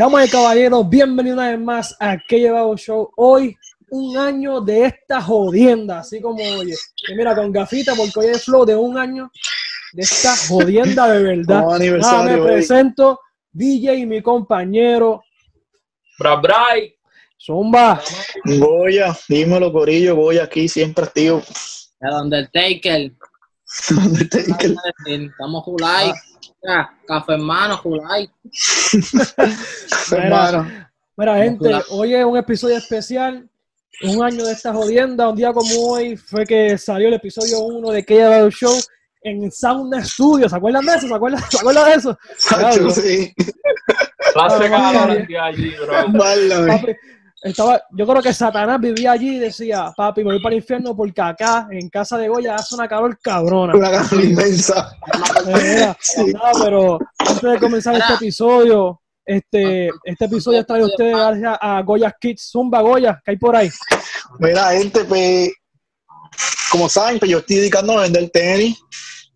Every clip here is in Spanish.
Damas y caballeros, bienvenidos una vez más a Que Llevado Show. Hoy, un año de esta jodienda, así como oye. Y mira, con gafita, porque hoy es flow de un año de esta jodienda de verdad. Como Nada, aniversario, me hoy. presento, DJ y mi compañero, Bra Bray. Zumba. Goya, dímelo, Corillo, Goya aquí siempre activo. El Undertaker. ¿Dónde te dije? Estamos Julai. Café hermano, Julai. hermano? Mira, gente, hoy es un episodio especial. Un año de esta jodienda. Un día como hoy fue que salió el episodio 1 de Que Llevado Show en Sauna Studio. ¿Se acuerdan de eso? ¿Se acuerdan, ¿se acuerdan de eso? Sacho, sí. Allí, bro. Válame. Estaba, yo creo que Satanás vivía allí y decía, papi, me voy para el infierno porque acá, en casa de Goya, hace una calor cabrona. Una gana inmensa. Mira, Sí. nada, pero antes de comenzar este episodio, este, este episodio trae a ustedes gracias a Goya Kids. Zumba Goya, que hay por ahí. Mira, gente, pues, como saben, pues yo estoy dedicando a vender tenis.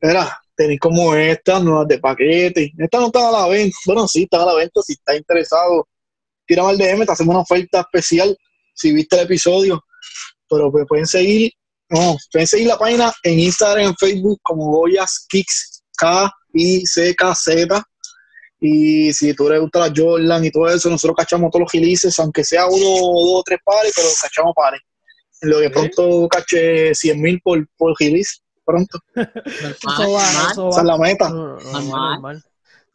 Mira, tenis como estas, nuevas de paquete. Estas no están a la venta. Bueno, sí, están a la venta. Si estás interesado, tira al DM, te hacemos una oferta especial si viste el episodio. Pero pues pueden seguir, no, pueden seguir la página en Instagram, en Facebook como Goyas Kicks, K-I-C-K-Z. Y si tú le gusta la Jordan y todo eso, nosotros cachamos todos los releases, aunque sea uno, dos o tres pares, pero cachamos pares. Lo que pronto caché 100 mil por, por release, pronto. Eso va, eso Esa es la meta. No, no, no, Normal. normal,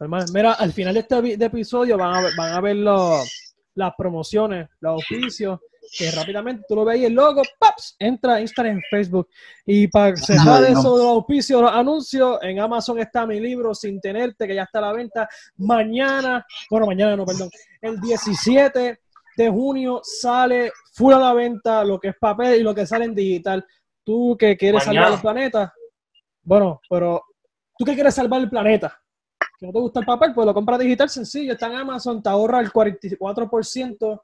normal. Mira, al final de este de episodio van a ver, van a ver los- las promociones, los oficios, que rápidamente tú lo ves ahí el logo, ¡paps! entra a Instagram en Facebook. Y para cerrar Ay, no. eso de los auspicios, los anuncios, en Amazon está mi libro Sin Tenerte, que ya está a la venta. Mañana, bueno, mañana no, perdón, el 17 de junio sale full a la venta lo que es papel y lo que sale en digital. Tú que quieres Mañana. salvar el planeta, bueno, pero tú que quieres salvar el planeta, que no te gusta el papel, pues lo compras digital sencillo, está en Amazon, te ahorra el 44%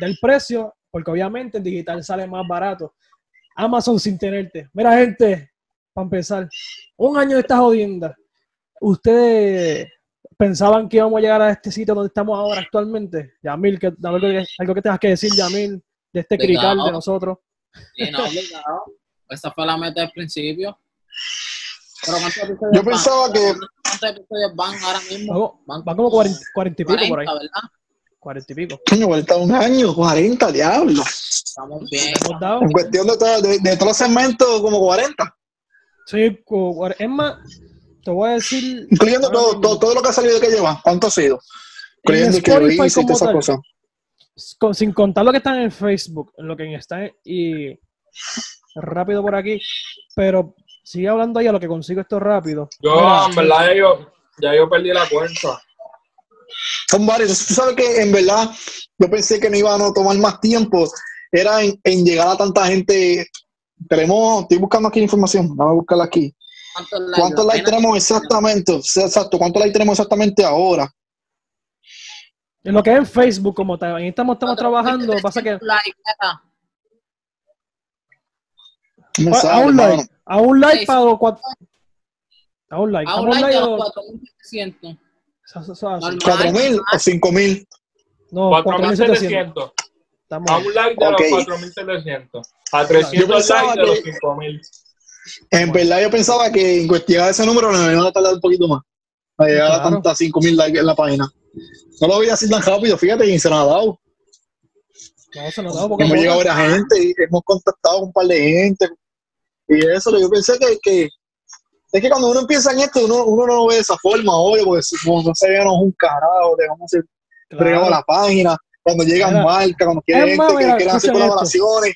del precio, porque obviamente en digital sale más barato. Amazon sin tenerte. Mira, gente, para empezar, un año de esta jodienda. ¿Ustedes pensaban que íbamos a llegar a este sitio donde estamos ahora actualmente? Yamil, que, algo, que, algo que tengas que decir, Yamil, de este crical de nosotros. Sí, no, obligado. Esa fue la meta del principio. Pero ¿cuántos episodios Yo van? pensaba que- ¿Cuántos episodios van ahora mismo? Van, Van van como 40, 40 y pico por ahí. 40, ¿verdad? 40 y pico. Coño, vuelta un año, 40, diablo. Estamos bien. Hemos dado. En cuestión de, todo- de, de todos los segmentos, como 40. Sí, es más, te voy a decir. Incluyendo todo, todo, todo lo que ha salido de que lleva. ¿Cuánto ha sido? Incluyendo que Spotify esas tal. cosas. con- sin contar lo que está en Facebook, lo que está en- y rápido por aquí, pero sigue hablando ahí a lo que consigo esto rápido. Yo, Mira, en verdad, ya yo, ya yo perdí la cuenta. Son varios. Tú sabes que en verdad yo pensé que no iban a tomar más tiempo. Era en, en llegar a tanta gente. Tenemos, estoy buscando aquí información. Vamos a buscarla aquí. ¿Cuántos likes? ¿Cuántos likes Apenas- tenemos exactamente? Exacto, ¿cuántos likes tenemos exactamente ahora? En lo que es en Facebook como tal, ahí estamos, estamos trabajando, pasa que. No a, a un mano. like, a un like Sí, pago cuatro, a un like, A a un like like, de los o- 4700. eso- eso- eso- Normal. ¿Cuatro mil o cinco mil? no, 4700. 4.700. Estamos A un like de Ok. los 4.700. A 300 pensaba likes de los que- 5.000. En verdad yo pensaba que en cuestión de ese número nos iban a tardar un poquito más. A llegar a Claro. tantas 5 mil likes en la página. No lo voy a así tan rápido, fíjate, y se nos ha dado. no, se nos da poco a Hemos llegado a varias gente y hemos contactado con un par de gente. Y eso, yo pensé que, que es que cuando uno empieza en esto, uno, uno no lo ve de esa forma, obvio, porque como no se ve un carajo, dejamos hacer Claro. fregado la página, cuando llegan Mira, marcas, cuando más, gente que mira, quieren hacer colaboraciones.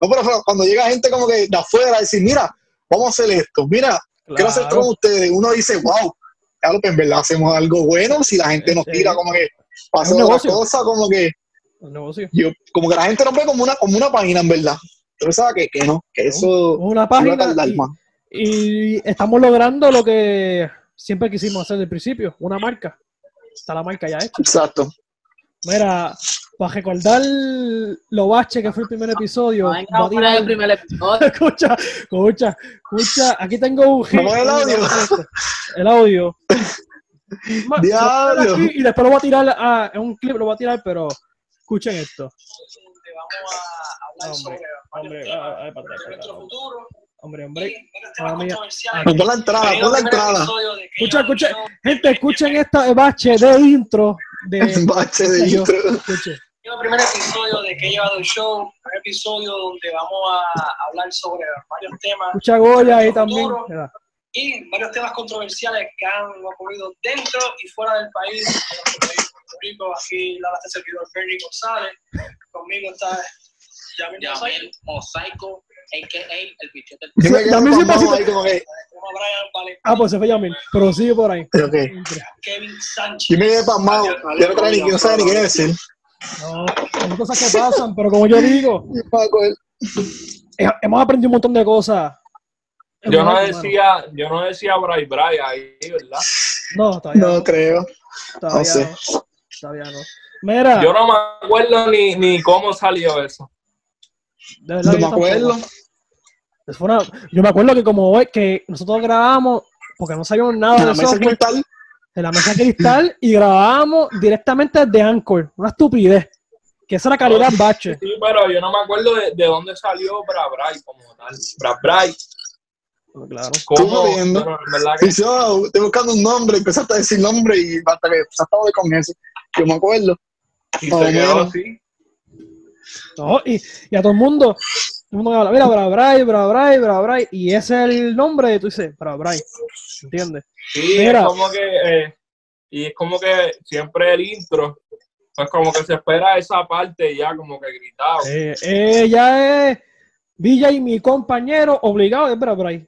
No, pero cuando llega gente como que de afuera decir, mira, vamos a hacer esto, mira, quiero hacer Claro. con ustedes. Uno dice, wow, claro, que en verdad hacemos algo bueno si la gente nos tira como que pasa otra cosa, como que yo, como que la gente nos ve como una, como una página, en verdad. Yo pensaba que, que no, que eso Una iba a página tardar y- más. Y estamos logrando lo que siempre quisimos hacer desde el principio, una marca. Está la marca ya hecha. Exacto. Mira, para recordar lo bache que fue el primer episodio, el primer escucha, escucha, escucha, aquí tengo un hit. Vamos al audio. El audio. Diablo. Y después lo voy a tirar a, en un clip, lo voy a tirar, pero escuchen esto. donde vamos a hablar Hombre, sobre hombre, temas ah, ah, para atrás, de para nuestro atrás. futuro Hombre, hombre. temas. Pon la entrada, Bienvenido pon la entrada. Escucha, escucha. Gente, escuchen esta bache de intro de. Bache de intro. El primer episodio de Que llevado el show, un episodio donde vamos a hablar sobre varios temas Escucha Goya ahí también. Y varios temas controversiales que han ocurrido dentro y fuera del país, en nuestro país, Puerto Rico. Aquí la este servidor Bernie González, conmigo está Yamil Mosaico, a.k.a. el bicho del... También sí ahí como que, Valentín, Ah, pues se fue Yamil. Pero sigue por ahí. ok. Kevin Sánchez. Yo me quedé pasmado. Yo no creo ni que no sabe ni qué decir. No, son cosas que pasan, pero como yo digo, hemos aprendido un montón de cosas. Yo no decía, yo no decía Bray Bray ahí, ¿verdad? No, todavía no. No creo. todavía no sé. no. Todavía no. Mira, Yo no me acuerdo ni, ni cómo salió eso. De verdad No yo me acuerdo. Fue una- yo me acuerdo que como hoy, que nosotros grabamos, porque no sabíamos nada de la mesa software, cristal. en la mesa de cristal y grabábamos directamente desde Anchor. Una estupidez. Que esa era calidad bache. Sí, pero yo no me acuerdo de, de dónde salió Bra Bray como tal. Bra Bray. Claro. ¿Cómo? Viendo. Que oh, estoy buscando un nombre, empezaste a decir nombre y hasta que empezaste a con eso. Yo me acuerdo. y se quedó así. No, y, y a todo el mundo, todo el mundo habla, mira, Bra Bray, Bra Bray, Bra Bray, y ese es el nombre, y tú dices, Bra Bray, ¿entiendes? Sí, Mira. es como que, eh, y es como que siempre el intro, pues como que se espera esa parte ya como que gritado. Eh, ella es Villa y mi compañero obligado es Bra Bray.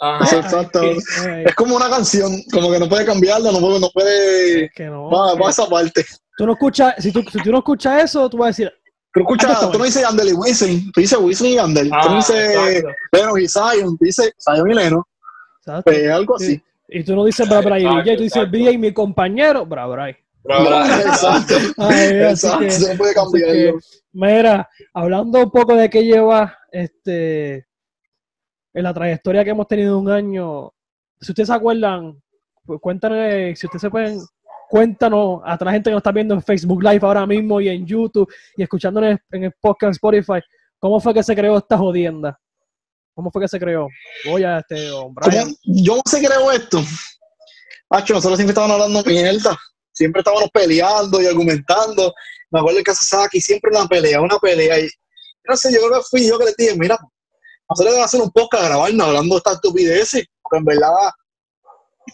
Ajá. Exacto. Eh, Es como una canción, como que no puede cambiarla, no puede, no puede. es que no. Va, va a eh, esa parte. tú no escuchas, si tú, si tú no escuchas eso, tú vas a decir, Pero escucha, Ah, tú no dices Yandel y Wisin, tú dices Wisin y Yandel. tú no Ah, dices. Leno y Zion, tú dices Zion y Leno. ¿sabes? Pues algo así. Y tú no dices Bra Bray y y tú dices. Villa y mi compañero, Bra Bray. Bra Bray. Exacto. Ay, Exacto. que- Se puede cambiarlo. mira, hablando un poco de qué lleva este en la trayectoria que hemos tenido un año, si ustedes se acuerdan, pues cuéntanos, si ustedes se pueden, cuéntanos a la gente que nos está viendo en Facebook Live ahora mismo y en YouTube y escuchándonos en, el podcast Spotify, ¿cómo fue que se creó esta jodienda? ¿Cómo fue que se creó? Voy a este. ¿Cómo? Yo no sé creo esto. Hacho, nosotros siempre estábamos hablando mierda. Siempre estábamos peleando y argumentando. Me acuerdo que Sasaki siempre una pelea, una pelea. Y no sé, yo creo que fui yo que le dije, mira, nosotros debemos hacer un podcast grabarnos hablando de estas estupideces. Porque en verdad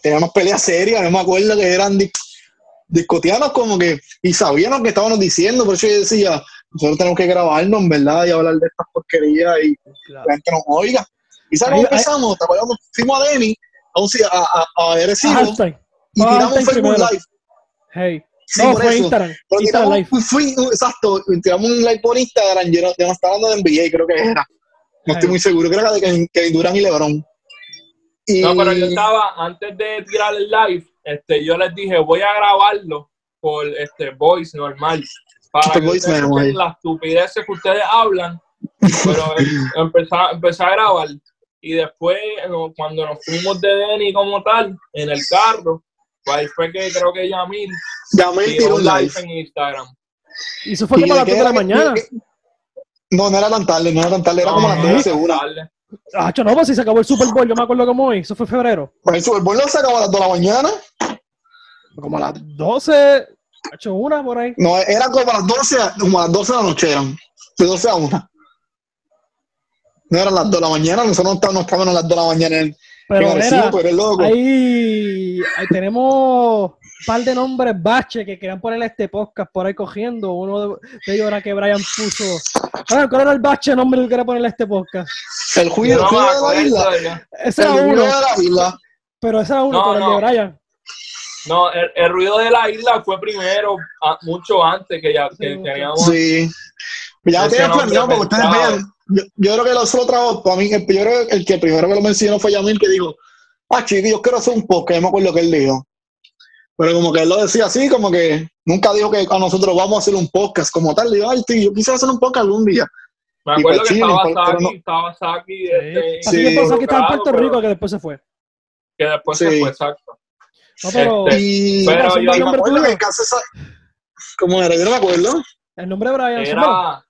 teníamos peleas serias. No me acuerdo que eran discutíamos como que y sabíamos que estábamos diciendo. Por eso yo decía, nosotros tenemos que grabarnos, en verdad, y hablar de estas porquerías y Claro. la gente nos oiga. ¿Y sabes cómo empezamos? ¿Te acuerdas? Fuimos a Denny, a, un, a, a, a y tiramos un Facebook primero. Live. Hey. Sí, no, por fue eso. Instagram. Pero Instagram tiramos, Live. fui, exacto, tiramos un live por Instagram, yo no, yo no estaba hablando de NBA, creo que era. No estoy muy seguro, creo que era de Kevin, Kevin Durant y LeBron. Y, No, pero yo estaba, antes de tirar el live, este, yo les dije, voy a grabarlo por este voice normal. Para Por que voice ahí. las estupideces que ustedes hablan. Pero em- empecé, a- empecé a grabar. Y después, no, cuando nos fuimos de Denny como tal, en el carro, pues ahí fue que creo que Yamil llamé y tiró un live en Instagram. Y eso fue Y como a las de 2 qué de la mañana. que- No, no era tan tarde, no era tan tarde, era como a las No, 12, una. tarde. Ah, no, pues si se acabó el Super Bowl, yo me acuerdo cómo hoy, eso fue febrero. Pues el Super Bowl no se acabó a las 2 de la mañana. Como a las 12, hecho una por ahí. No, era como a las 12, a- como a las 12 de la noche eran. De 12 a 1. No eran las 2 de la mañana, nosotros no estábamos, no a las 2 de la mañana en, Pero en Arecibo, mira, tú eres loco. ahí, ahí tenemos un par de nombres bache que querían ponerle este podcast por ahí cogiendo. Uno de ellos era que Brian puso. ¿Cuál era el bache nombre que quería ponerle este podcast? El juicio, no juicio de la isla. Ese El era juicio uno, de la isla. pero ese era uno, No, pero el no. de Brian. No, el, el ruido de la isla fue primero, a- mucho antes que ya que Sí, teníamos. Sí. Ya lo tenían planeado porque ustedes vean. Yo, yo creo que lo solo trabajo para mí. El, yo creo que el que primero que lo mencionó fue Yamil que dijo: Ah, chico, yo quiero hacer un podcast. Yo me acuerdo que él dijo. Pero como que él lo decía así, como que nunca dijo que a nosotros vamos a hacer un podcast como tal. Digo, ay, tío, yo quisiera hacer un podcast algún día. Me Y acuerdo pues que sí, estaba Saki, no- estaba Saki, Sí. este, que Sí. que estaba en Puerto pero Rico, que después se fue. que después Sí. se fue, exacto. No, pero Este, Y, Pero yo- me nombre acuerdo esa... ¿Cómo era? Yo no me acuerdo. el nombre de Brian. Era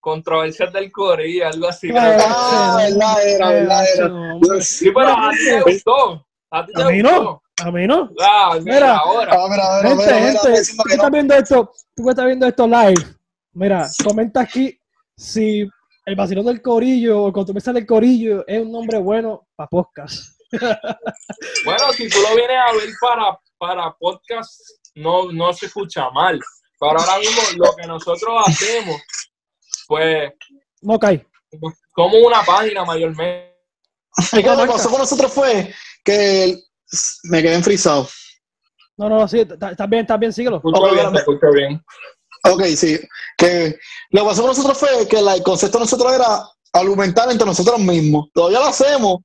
controversias del Corillo, algo así. Ah, verdad era, verdad era. Sí, pero a ti te gustó. A ti te A mí gustó. no, a mí no. Ah, mira, Mira. ahora. Ah, mira, mira, Gente, gente, tú que estás no. viendo esto, tú que estás viendo esto live, mira, comenta aquí si el vacilón del corillo o el controversia del corillo es un nombre bueno para podcast. Bueno, si tú lo vienes a ver para, para podcast, no, no se escucha mal. Pero ahora mismo lo que nosotros hacemos, pues, No cae. como una página mayormente. Lo que pasó con nosotros fue que me quedé enfrisado. No, no, sí, está está bien, está bien, síguelo. Escucho Ok, bien, bien. Sí. Que lo que pasó con nosotros fue que la- el concepto de nosotros era argumentar entre nosotros mismos. Todavía lo hacemos,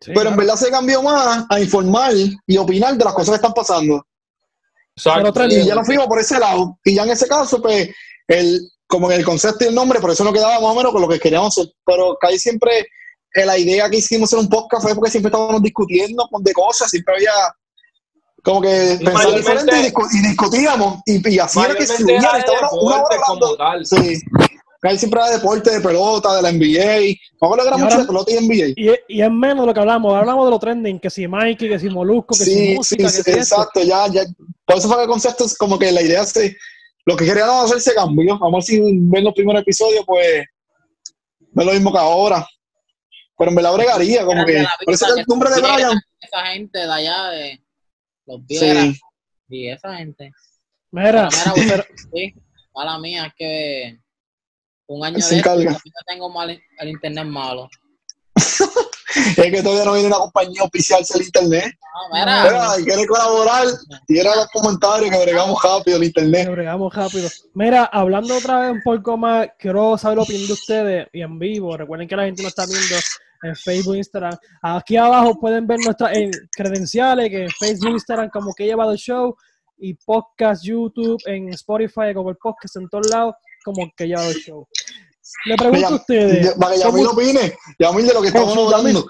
Sí, pero en verdad se cambió más a informar y opinar de las cosas que están pasando. Exacto. Y ya nos fuimos por ese lado. Y ya en ese caso, pues, el, como en el concepto y el nombre, por eso no quedaba más o menos con lo que queríamos hacer. Pero que ahí siempre, eh, la idea que hicimos en un podcast fue porque siempre estábamos discutiendo con de cosas, siempre había como que pensar diferente y, discu- y discutíamos. Y, y así era que Estaba una, hora hablando. como tal. Sí. Ahí siempre era deporte, de pelota, de la NBA. Me acuerdo que era mucho ahora- de pelota y NBA. Y, es- y es menos de lo que hablamos. Hablamos de lo trending, que si Mikey, que si Molusco, que si Sí, música, sí, que sí, si esto. exacto, ya, ya. Por eso fue que el concepto es como que la idea se, lo que queríamos hacer se cambió. Vamos a ver si ven los primeros episodios, pues, no es lo mismo que ahora. Pero me la bregaría, como que, por eso que el nombre de Brian, Esa gente de allá de los Vieras sí, y esa gente. Mira, Pero mira, pero- Sí, mala mía, es que un año Se de esto, yo tengo mal, el internet malo. es que todavía no viene una compañía oficial del internet. No, mira, Mira, y quiere colaborar, tira los comentarios que bregamos rápido el internet. que bregamos rápido. Mira, hablando otra vez un poco más, quiero saber la opinión de ustedes y en vivo. Recuerden que la gente nos está viendo en Facebook, Instagram. Aquí abajo pueden ver nuestras eh, credenciales, que en Facebook, Instagram, como que he llevado el show, y podcast, YouTube, en Spotify, como el podcast en todos lados, como que llevado el show. Le pregunto a Mira, ustedes, Para que Yamil opine, Yamil de lo que estamos hablando.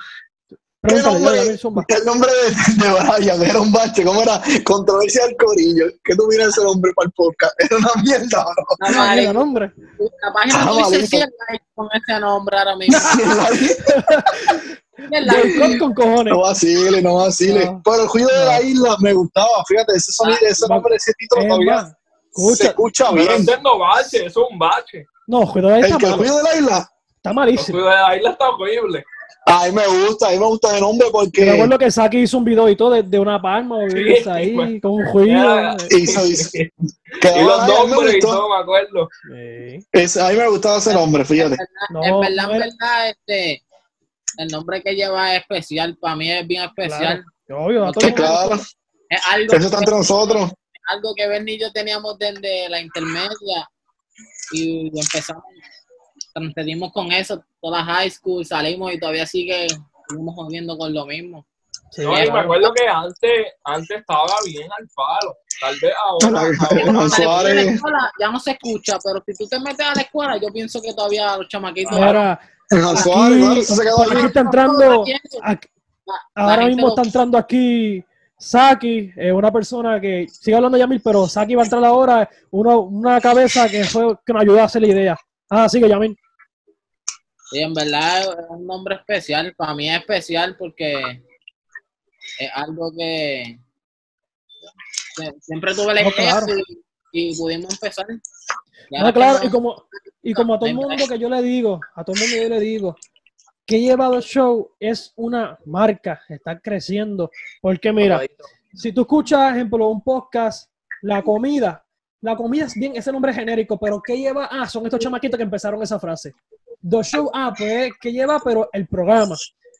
¿Qué nombre? ya. El nombre de, de Brian era un bache, ¿cómo era? Controversia del corillo. ¿Qué tú miras ese nombre para el podcast? Era una mierda, ¿o la, Mira, página- nombre. la página Ah, no dice malito. 100 likes con ese nombre ahora mismo. ¿no? 100 likes. Boicot con cojones. No vacile, no vacile. No. Pero el de No. la isla me gustaba, fíjate, ese sonido, ese nombre, ese título todavía se escucha, bien. ese no bache, eso es un bache. no, cuidado, El está que el de la isla, está malísimo. cuidados de la isla está horrible. a mí me gusta, a mí me gusta el nombre Me porque acuerdo que Saki hizo un video y todo de, de una palma ahí con un juicio. Era- hizo, hizo- y los me nombres y todo, me acuerdo. Sí. Ese- a mí me gustaba ese nombre, fíjate. No, en verdad, no en verdad, este, el nombre que lleva es especial. Para mí es bien especial. Obvio, Sí, el mundo. claro, Es algo, eso está entre nosotros. Algo que Bernie y yo teníamos desde la intermedia y empezamos, transferimos con eso, toda high school, salimos y todavía sigue, seguimos jodiendo con lo mismo. Sí, No, y me acuerdo que antes, antes estaba bien al palo. Tal vez ahora. ahora- la escuela, ya no se escucha, pero si tú te metes a la escuela, yo pienso que todavía los chamaquitos... Claro, eso se quedó aquí está entrando, aquí- ahora mismo está entrando aquí Saki, eh, una persona que sigue hablando Yamil, pero Saki va a entrar ahora, uno, una cabeza que fue que nos ayudó a hacer la idea. Ah, sigue Yamil. Sí, en verdad es un nombre especial. Para mí es especial porque es algo que, siempre tuve la No, idea claro. y, y pudimos empezar. Y No, claro, y como, y como a todo el mundo que yo le digo, a todo el mundo yo le digo, que he llevado el show es una marca, está creciendo. Porque mira, si tú escuchas, ejemplo, un podcast, la comida, la comida es bien, ese nombre es genérico, pero ¿qué lleva? Ah, son estos chamaquitos que empezaron esa frase. The show, ah, pues, ¿qué lleva? Pero el programa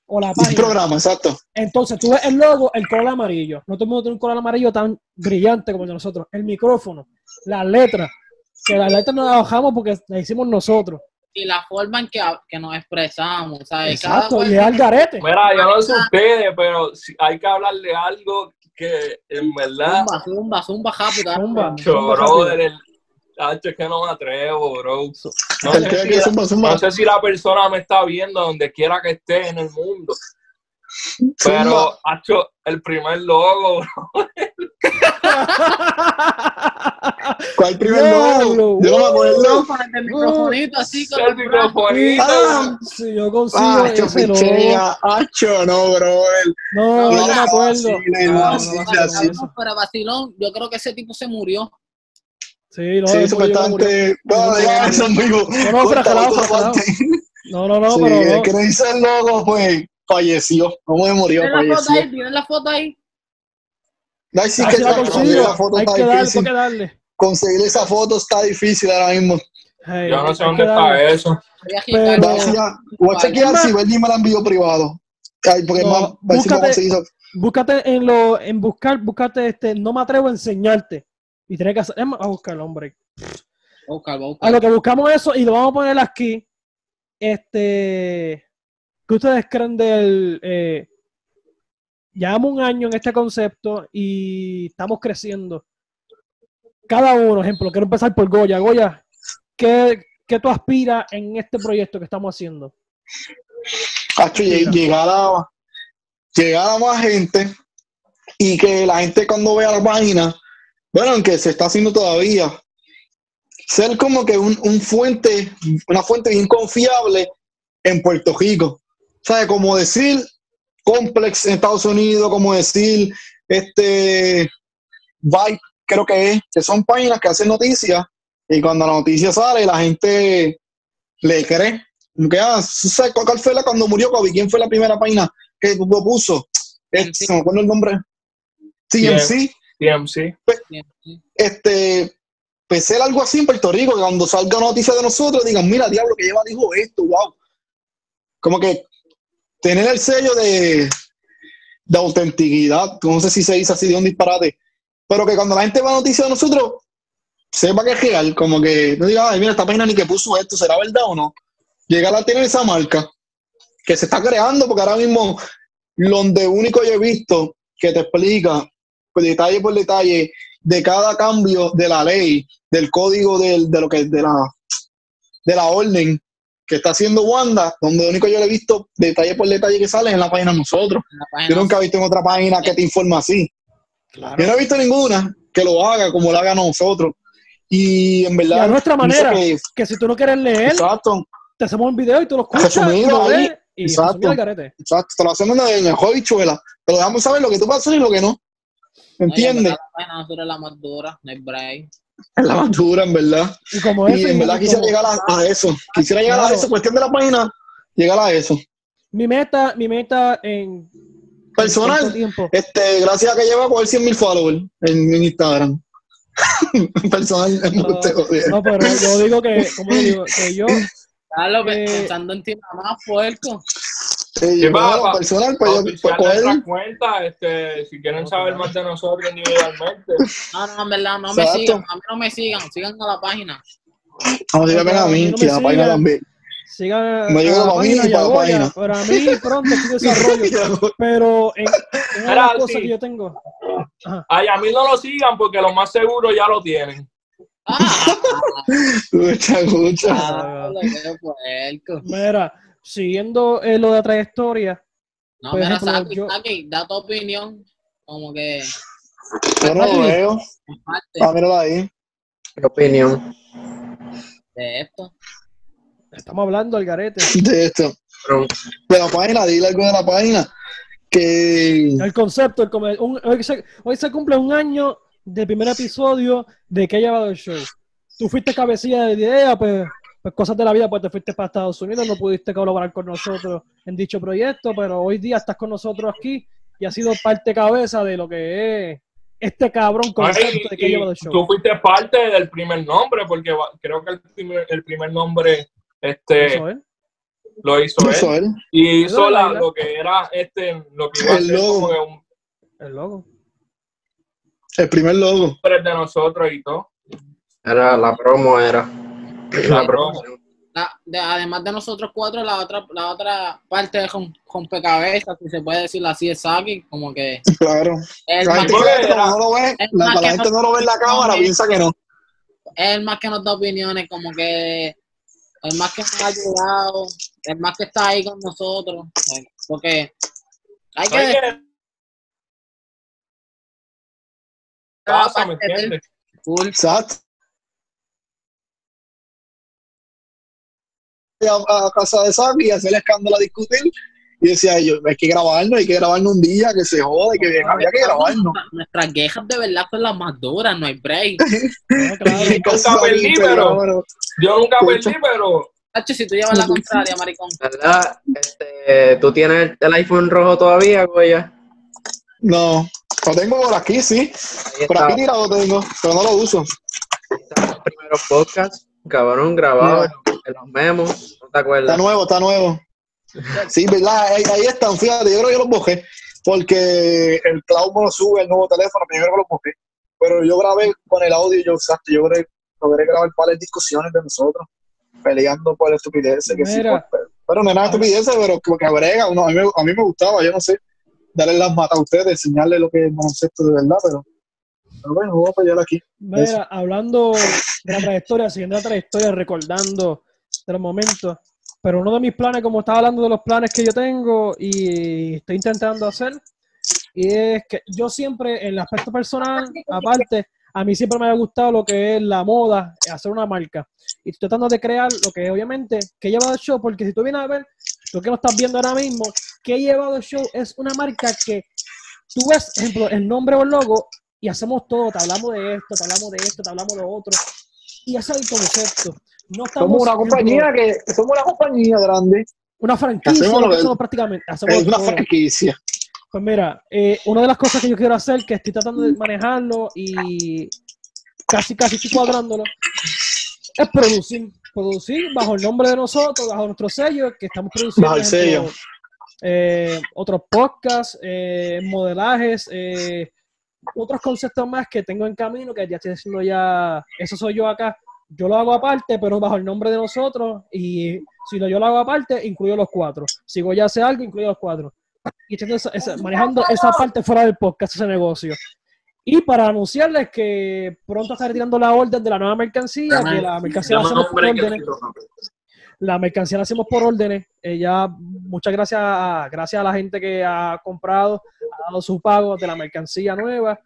o la página. programa, exacto. Entonces, tú ves el logo, el color amarillo. No todo el mundo tiene un color amarillo tan brillante como el de nosotros. El micrófono, las letras, que las letras no las bajamos porque las hicimos nosotros. Y la forma en que, que nos expresamos, ¿sabes? Exacto, Cada y es al garete. Mira, yo no sé ustedes, pero si hay que hablar de algo que en verdad. zumba, zumba, zumba rápido. Zumba. Chorro, el. Tacho, es que no me atrevo, bro. No El sé, que si que la, zumba, zumba. no sé si la persona me está viendo donde quiera que esté en el mundo. Pero, hacho, el primer logo, bro. ¿Cuál primer logo? Yo no me acuerdo. El microfonito así con El el microfonito. Ah, Si yo consigo Acho, ese logo. pichea. Acho, no, bro. No, No, yo no me no, acuerdo. No, no, no, no, no, no. Pero vacilón, yo creo que ese tipo se murió. Sí, no, Sí, yo supuestamente. Bueno, digan eso, amigo. No, no. No, no, no, Sí, pero el no. no hizo el logo, pues, falleció. ¿Cómo se murió? ¿Tienen la foto Falleció. ahí? ¿Tienen la foto ahí? Ay, sí que la la foto Hay está que darle, difícil. que darle. Conseguir esa foto está difícil ahora mismo. Hey, Yo no sé dónde está darle. eso. Pero-. Voy a chequear- voy a chequear si Bernie me la envió privado. Ay, porque No, más, ver si búscate-. Búscate en lo, en buscar, búscate este, no me atrevo a enseñarte. Y tienes que hacer, es más, a buscarlo, hombre. A lo que buscamos eso y lo vamos a poner aquí. Este, ¿qué ustedes creen del, eh, llevamos un año en este concepto y estamos creciendo. Cada uno, ejemplo, quiero empezar por Goya. Goya, ¿qué, qué tú aspiras en este proyecto que estamos haciendo? Cacho, lle- llegar a, llegar a más gente y que la gente cuando vea la página, bueno, aunque se está haciendo todavía, ser como que un, un fuente, una fuente bien confiable en Puerto Rico. ¿Sabes? Como decir Complex en Estados Unidos, como decir este Vibe, creo que es, que son páginas que hacen noticias y cuando la noticia sale la gente le cree. Como que, ah, ¿sabes cuál fue la cuando murió Kobe? ¿Quién fue la primera página que lo puso? Este, se me acuerdo el nombre. TMC. TMC. Este, ser algo así en Puerto Rico, que cuando salga noticia de nosotros digan, mira, diablo, que lleva dijo esto, wow. Como que tener el sello de, de autenticidad, no sé si se dice así de un disparate, pero que cuando la gente va a noticia de nosotros, sepa que es real, como que no diga, ay, mira, esta página ni que puso esto, ¿será verdad o no? Llegar a tener esa marca que se está creando, porque ahora mismo, donde único yo he visto que te explica, pues, detalle por detalle, de cada cambio de la ley, del código del- de lo que de la de la orden que está haciendo Wanda, donde lo único yo le he visto detalle por detalle que sale es en la página de nosotros. La página. Yo nunca he visto en otra página que te informa así. Yo no he visto ninguna que lo haga como lo hagan nosotros. Y en Y verdad. a nuestra manera, que- que si tú no quieres leer, exacto, te hacemos un video y tú lo escuchas y Resumido ahí, ves y exacto. exacto. Te lo hacemos en el juego bichuela. Te lo dejamos saber lo que tú vas a hacer y lo que no. ¿Me Oye, entiendes? La página de nosotros es la más dura, no hay break. Es la más dura, en verdad. Y como Y en verdad como- quisiera llegar a, a eso. Quisiera llegar a Claro. eso. Cuestión de la página, llegar a eso. mi meta, mi meta en Personal. en tiempo. Este, gracias a que lleva a coger 100 mil followers en, en Instagram. Personal, No, te jodí. no, pero yo digo que, como digo, que yo, Carlos, Eh, pensando en ti nada más, puerco. Sí, ¿Qué bueno, pasa? personal, pues yo pues, Oficial coger. cuenta, este, si quieren saber más de nosotros individualmente, No, no, en verdad, no me sigan, a mí no me sigan, sigan a la página. Vamos a decirle a mí, No que la página sigan. también. siga Me la para mí página y para la página. pero a mí pronto estoy desarrollo. Pero en, en una de las cosas que yo tengo, ay, a mí no lo sigan porque lo más seguro ya lo tienen. Ah, Escucha, escucha. ah, mira, siguiendo eh, lo de trayectoria, No, Por mira, ejemplo, Saki, yo- Saki, da tu opinión, como que Yo no lo veo. Ah, mírala ahí. ¿Qué opinión? de esto. estamos hablando al garete. De esto. De la página, dile algo de la página. Que. El concepto, el come- un- hoy, se, hoy se cumple un año del primer episodio de que ha llevado el show. Tú fuiste cabecilla de idea, pues, pues cosas de la vida, pues te fuiste para Estados Unidos, no pudiste colaborar con nosotros en dicho proyecto, pero hoy día estás con nosotros aquí y has sido parte cabeza de lo que es este cabrón Ay, concepto de que llevado el show. tú fuiste parte del primer nombre, porque va- creo que el primer, el primer nombre este, lo hizo él. él. Y hizo la- lo que era este, lo que iba a El ser logo. como que un El logo. El primer logo. nombre de nosotros y todo. era la promo, era. La promo. promoción. La- de- además de nosotros cuatro, la otra, la otra parte de rom- rompecabezas, si se puede decir así, es Saki, como que Claro. el La más, gente que como no lo ve, es la, gente no- no lo ve en la cámara, no, piensa que no. el más que nos da opiniones, como que el más que nos ha ayudado, el más que está ahí con nosotros, porque Hay que que pasa, ¿me entiendes? Full. Exacto. A, a casa de Sammy y hacer escándalo a discutir. Y decía yo, hay que grabarnos, hay que grabarnos un día, que se jode, que había que grabarnos. Nuestras quejas de verdad son las más duras, no hay break. No, claro. Y cosas Nunca perdí, pero- bueno, Yo nunca perdí, pero si tú llevas la contraria, maricón. ¿Verdad? Este, ¿Tú tienes el iPhone rojo todavía, Goya? No, lo tengo por aquí, sí. Por aquí tirado tengo, pero no lo uso. los primeros podcasts, cabrón, grabados en los memos, ¿no te Está acuerdas? nuevo, está nuevo. Sí, verdad, ahí, ahí están, fíjate, yo creo que yo los bojé, porque el cloud me lo sube el nuevo teléfono, pero yo creo que los bojé. Pero yo grabé con el audio, yo exacto, yo creo que logré grabar varias discusiones de nosotros, peleando por estupideces, que sí, por- pero no era estupideces, pero que, que agrega, uno, a, mí, me- a mí me gustaba, yo no sé, darle las matas a ustedes, enseñarles lo que es baloncesto de verdad, pero, pero bueno, voy a apoyar aquí. Mira, hablando de la trayectoria, siguiendo la trayectoria, recordando de los momentos, pero uno de mis planes, como estaba hablando de los planes que yo tengo y estoy intentando hacer, y es que yo siempre, en el aspecto personal, aparte, a mí siempre me ha gustado lo que es la moda, hacer una marca. Y estoy tratando de crear lo que obviamente, que he llevado el show, porque si tú vienes a ver, lo que no estás viendo ahora mismo, que he llevado el show es una marca que tú ves, ejemplo, el nombre o el logo y hacemos todo, te hablamos de esto, te hablamos de esto, te hablamos de lo otro. Y ese es el concepto. No estamos Somos una compañía que, somos una compañía grande, una franquicia, Hacemos lo que somos prácticamente. Hacemos es una todo. franquicia. Pues mira, eh, una de las cosas que yo quiero hacer, que estoy tratando de manejarlo y casi, casi estoy cuadrándolo, es producir. Producir bajo el nombre de nosotros, bajo nuestro sello, que estamos produciendo Bajo el sello. eh, otros podcasts, eh, modelajes, eh, otros conceptos más que tengo en camino, que ya estoy haciendo ya, eso soy yo acá. Yo lo hago aparte, pero bajo el nombre de nosotros. Y si lo, yo lo hago aparte, incluyo los cuatro. Si voy a hacer algo, incluyo los cuatro y echando esa- esa- manejando esa parte fuera del podcast, ese negocio. Y para anunciarles que pronto estaré tirando la orden de la nueva mercancía, que la mercancía la Llama hacemos La mercancía la hacemos por órdenes. Ya, muchas gracias a, gracias a la gente que ha comprado, ha dado su pago de la mercancía nueva.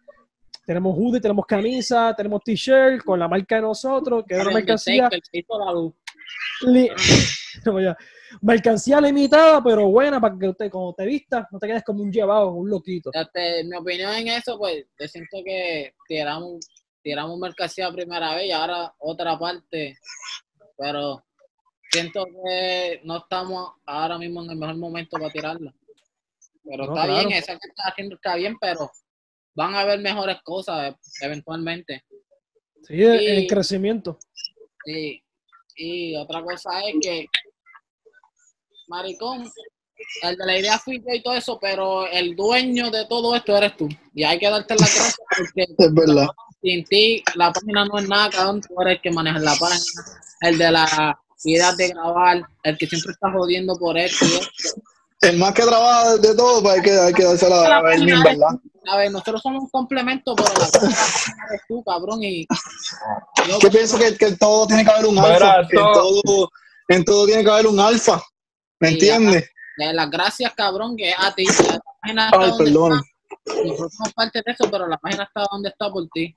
Tenemos hoodie, tenemos camisa, tenemos t-shirt con la marca de nosotros, que es una mercancía li- mercancía limitada, pero buena para que usted, cuando te vistas, no te quedes como un llevado, un loquito. Mi opinión en eso, pues, yo siento que tiramos, tiramos mercancía primera vez y ahora otra parte, pero siento que no estamos ahora mismo en el mejor momento para tirarla. Pero No, está claro. bien, esa que está haciendo está bien, pero van a haber mejores cosas eh, eventualmente. Sí, el, Y- el crecimiento. Sí. Y otra cosa es que, maricón, el de la idea fui yo y todo eso, pero el dueño de todo esto eres tú. Y hay que darte las gracias porque Es verdad. sin ti la página no es nada, cabrón, tú eres el que maneja la página, el de la idea de grabar, el que siempre está jodiendo por esto y esto. El más que trabaja de todo, pues hay que, hay que dársela a él mismo, ¿verdad? A ver, nosotros somos un complemento, pero la página eres tú, cabrón, y yo, Yo pienso que, que en todo tiene que haber un alfa. En todo, en todo tiene que haber un alfa. ¿Me entiendes? las gracias, cabrón, que a ti. La página Ay, está. Nosotros somos parte de eso, pero la página está donde está por ti.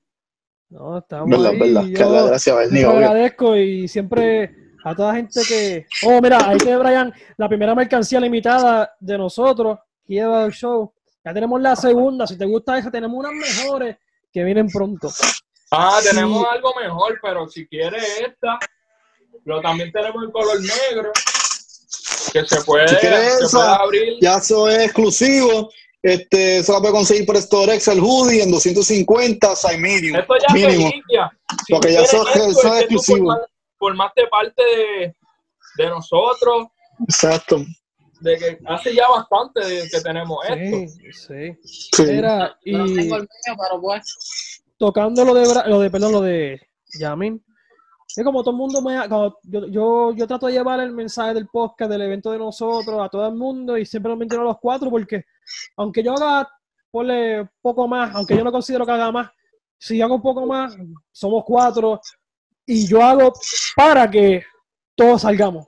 No, estamos Verdad, ahí. verdad. Yo Que la gracia obvio. agradezco y siempre a toda la gente que... Oh, mira, ahí tiene Brian la primera mercancía limitada de nosotros que lleva el show. Ya tenemos la segunda. Si te gusta esa, tenemos unas mejores que vienen pronto. Ah, tenemos Sí. algo mejor, pero si quieres esta, pero también tenemos el color negro, que se puede, Si quieres se esa, puede abrir. Ya eso es exclusivo. Este, se la puede conseguir por StoreX el hoodie en 250, size medium. Esto ya mínimo. Si Porque ya eso- esto, eso es tú exclusivo. Forma- Formaste parte de, de nosotros, Exacto. de que hace ya bastante de que tenemos esto. Sí, sí. No y tengo el mío, pero pues, tocando lo de, Bra- lo de, perdón, lo de Yamin. Es como todo el mundo me ha- como yo, yo, yo trato de llevar el mensaje del podcast, del evento de nosotros, a todo el mundo y siempre lo menciono a los cuatro porque aunque yo haga, ponle poco más, aunque yo no considero que haga más, si hago un poco más, somos cuatro y yo hago para que todos salgamos.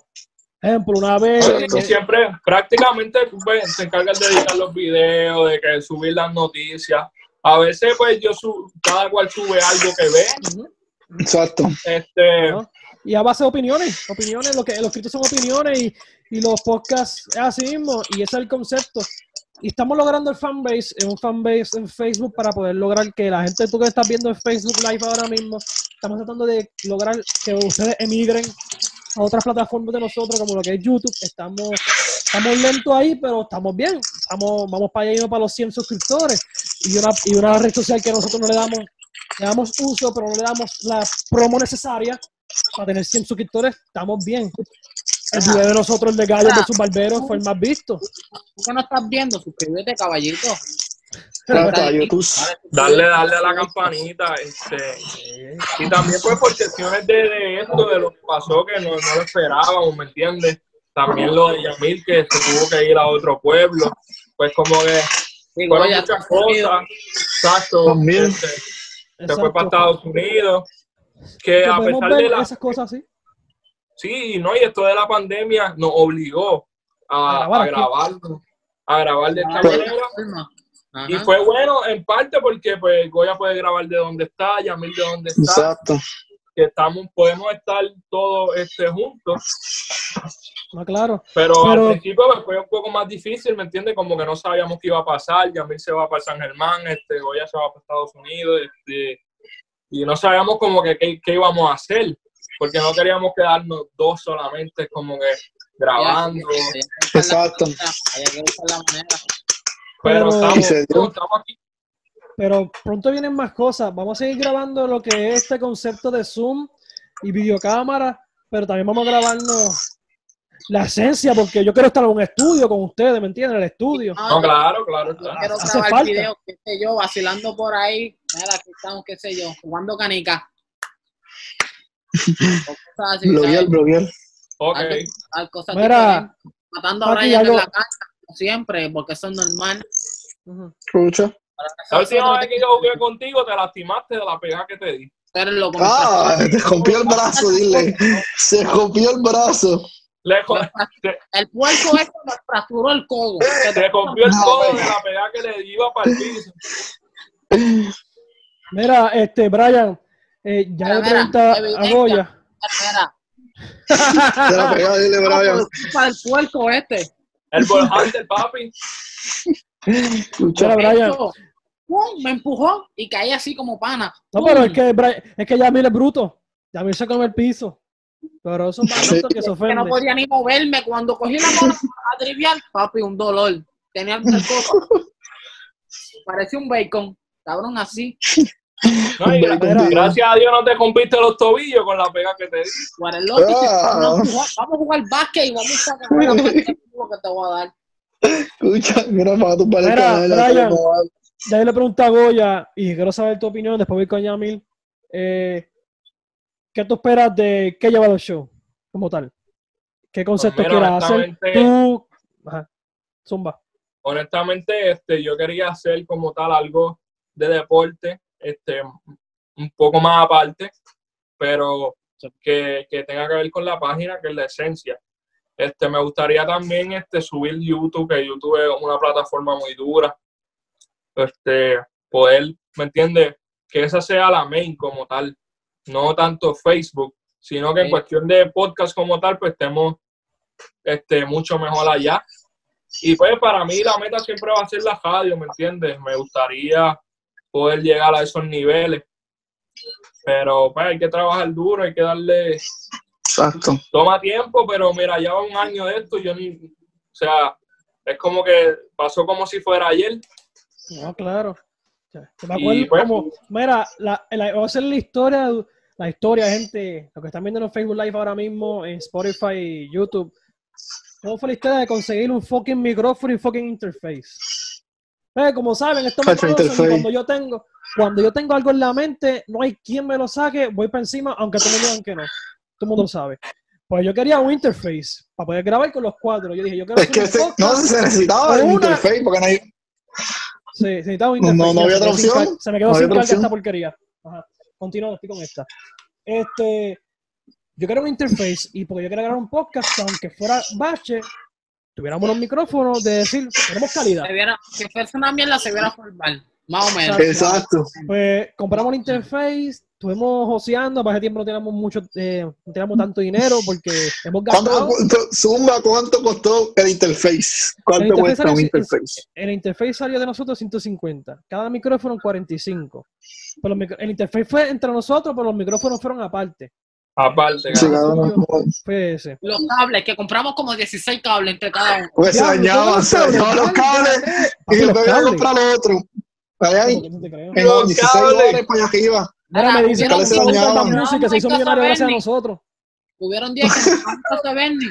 Ejemplo, una vez. Sí, siempre, prácticamente pues, se encargan de editar los videos, de que subir las noticias. A veces, pues, yo su, cada cual sube algo que ve. Exacto. Este, ¿no? Y a base de opiniones, opiniones, lo que los escritos son opiniones y, y los podcasts es así mismo, y ese es el concepto. Y estamos logrando el fanbase, un fanbase en Facebook para poder lograr que la gente, tú que estás viendo en Facebook Live ahora mismo, estamos tratando de lograr que ustedes emigren a otras plataformas de nosotros, como lo que es YouTube. Estamos, estamos lentos ahí, pero estamos bien. Estamos, vamos para allá y para los 100 suscriptores. Y una, y una red social que nosotros no le damos, le damos uso, pero no le damos la promo necesaria para tener 100 suscriptores, estamos bien. El video de nosotros, el de Gallos de sus barberos, fue el más visto. ¿Tú que no estás viendo? Suscríbete, caballito. Claro, darle, darle a la campanita, este, y también pues por cuestiones de, de esto, de lo que pasó, que no, no lo esperábamos, ¿me entiendes? También lo de Yamil, que se tuvo que ir a otro pueblo, pues como que Digo, fueron ya muchas cosas, exacto, También. este, se fue para Estados Unidos, que Que a pesar de la, esas cosas así. Sí, no, y esto de la pandemia nos obligó a, A grabar a grabar, de esta manera. Ajá. y fue bueno en parte porque pues Goya puede grabar de donde está, Yamil de donde está, Exacto. que estamos, podemos estar todos este, juntos, No, claro. pero, Pero- al principio pues, fue un poco más difícil, ¿me entiendes? Como que no sabíamos qué iba a pasar, Yamil se va para San Germán, este, Goya se va para Estados Unidos, este, y no sabíamos como que qué, qué íbamos a hacer, porque no queríamos quedarnos dos solamente como que grabando, Exacto. Hay que buscar la manera. pero, estamos, estamos aquí. Pero pronto vienen más cosas. Vamos a seguir grabando lo que es este concepto de Zoom y videocámara, pero también vamos a grabarnos la esencia, porque yo quiero estar en un estudio con ustedes, ¿me entienden? El estudio. Ah, No, claro, claro, Yo claro. quiero Hace grabar falta. videos, qué sé yo, vacilando por ahí. Mira, aquí estamos, qué sé yo, jugando canica. Cosas así, Bloguear, ¿sabes? bloguear. Ok. Cosas Mira. Matando a algo- en la cancha, como siempre, porque eso es normal. Escucha. La última vez que yo jugué contigo te lastimaste de la pegada que te di. Lo Ah, te rompió el brazo, dile. Se rompió el brazo. Le El puerco este me fracturó el codo. te rompió el codo de la pegada que le iba para el piso. Mira, este, Brian, eh, ya le pregunta a. Goya. Se la pegada, dile, Brian. para el puerco este. El volante papi. Escucha. Brian. ¡pum! me empujó y caí así como pana. No, pero es que, Brian- es que Yamil es bruto. Yamil se come el piso. Pero eso es más Sí. lento que se que no ofende. podía ni moverme. Cuando cogí la mano a trivial, papi, un dolor. Tenía el codo. Parecía un bacon. Cabrón, así. No, y gracias a Dios no te rompiste los tobillos con la pegada que te di. Ah. Vamos a jugar- básquet y vamos a sacar la que te voy a dar. Escucha, mira, para tu para el Mira, canal. Brian. la- Ya yo le pregunté a Goya y quiero saber tu opinión, después voy con Yamil. Eh, ¿Qué tú esperas de qué lleva el show como tal? ¿Qué concepto Pues mira, quieras hacer tú? Ajá. Zumba. Honestamente, este, yo quería hacer como tal algo de deporte, este, un poco más aparte, pero que, que tenga que ver con la página, que es la esencia. Este, me gustaría también este, subir YouTube, que YouTube es una plataforma muy dura. Este, poder, ¿me entiendes? Que esa sea la main como tal, no tanto Facebook, sino que en Sí. cuestión de podcast como tal, pues estemos este, mucho mejor allá. Y pues para mí la meta siempre va a ser la radio, ¿me entiendes? Me gustaría poder llegar a esos niveles. Pero pues hay que trabajar duro, hay que darle Exacto. toma tiempo, pero mira, ya va un año de esto, yo ni, o sea, es como que pasó como si fuera ayer. No, claro. Yo me Y, acuerdo pues, como, mira, la, la- voy a hacer la historia, la historia, gente, lo que están viendo en Facebook Live ahora mismo, en Spotify y YouTube. ¿Cómo fue la historia de conseguir un fucking micrófono y fucking interface? Eh, como saben, esto me conocen, cuando yo tengo, cuando yo tengo algo en la mente, no hay quien me lo saque, voy para encima, aunque todo el mundo diga que no. Todo el mundo lo sabe. Pues yo quería un interface para poder grabar con los cuatro. Yo dije, yo quiero Es que un se, no se necesitaba el Una- interface porque no hay. Sí, necesitaba un No, interface. no había Se me otra opción. Se me quedó No sin había carga esta porquería. Ajá. Continuo, estoy con esta. Este, yo quería una interface y porque yo quería grabar un podcast, aunque fuera bache, tuviéramos unos micrófonos de decir, tenemos calidad. Se viera, que fuese una mierda, se viera formal. Más o menos. Exacto. Pues compramos la interface, estuvimos joseando, para ese tiempo no teníamos mucho, eh, no teníamos tanto dinero porque hemos ¿Cuánto, gastado. cuánto- Zumba, ¿cuánto costó el interface? ¿Cuánto El interface cuesta un salió- interface? El interface salió de nosotros 150, cada micrófono 45. Pero el interface fue entre nosotros, pero los micrófonos fueron aparte. Aparte, Sí, cabrón. cada uno. Fue ese. Los cables, que compramos como 16 cables entre cada uno. Pues se dañaban, todos se dañaban los cables y los después a cables. comprar otro. Allá hay ¿Cómo que no te creo? en Los 16 cables. dólares para allá arriba. Ahora me que se dañaban. música se hizo millonario gracias a nosotros. Hubieron días que nos íbamos a Bernie,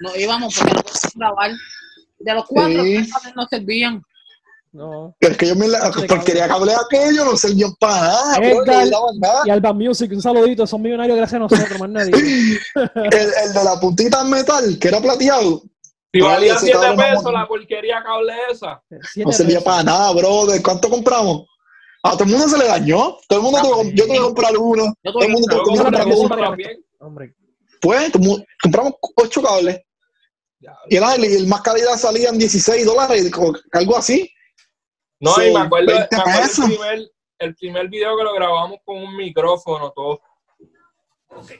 nos íbamos porque no podíamos grabar. De los cuatro, no servían. No. Pero es que yo me la, porquería cable aquello no servían para nada, Edgar. Y Alba Music, un saludito, son millonarios gracias a nosotros, más nadie. El, el de la puntita en metal, que era plateado, Si valía Ese 7 cabrón, pesos la porquería cable esa. No servía para nada, brother. ¿Cuánto compramos? A todo el mundo se le dañó. Todo el mundo tuvo- yo tuve que comprar uno. Yo Todo el mundo tuve tuvo que Yo comprar uno. Pues compramos ocho cables. Y el, el más calidad salían 16 dólares, algo así. No, Sí, y me acuerdo, me 20 acuerdo el, primer, el primer video que lo grabamos con un micrófono, todo.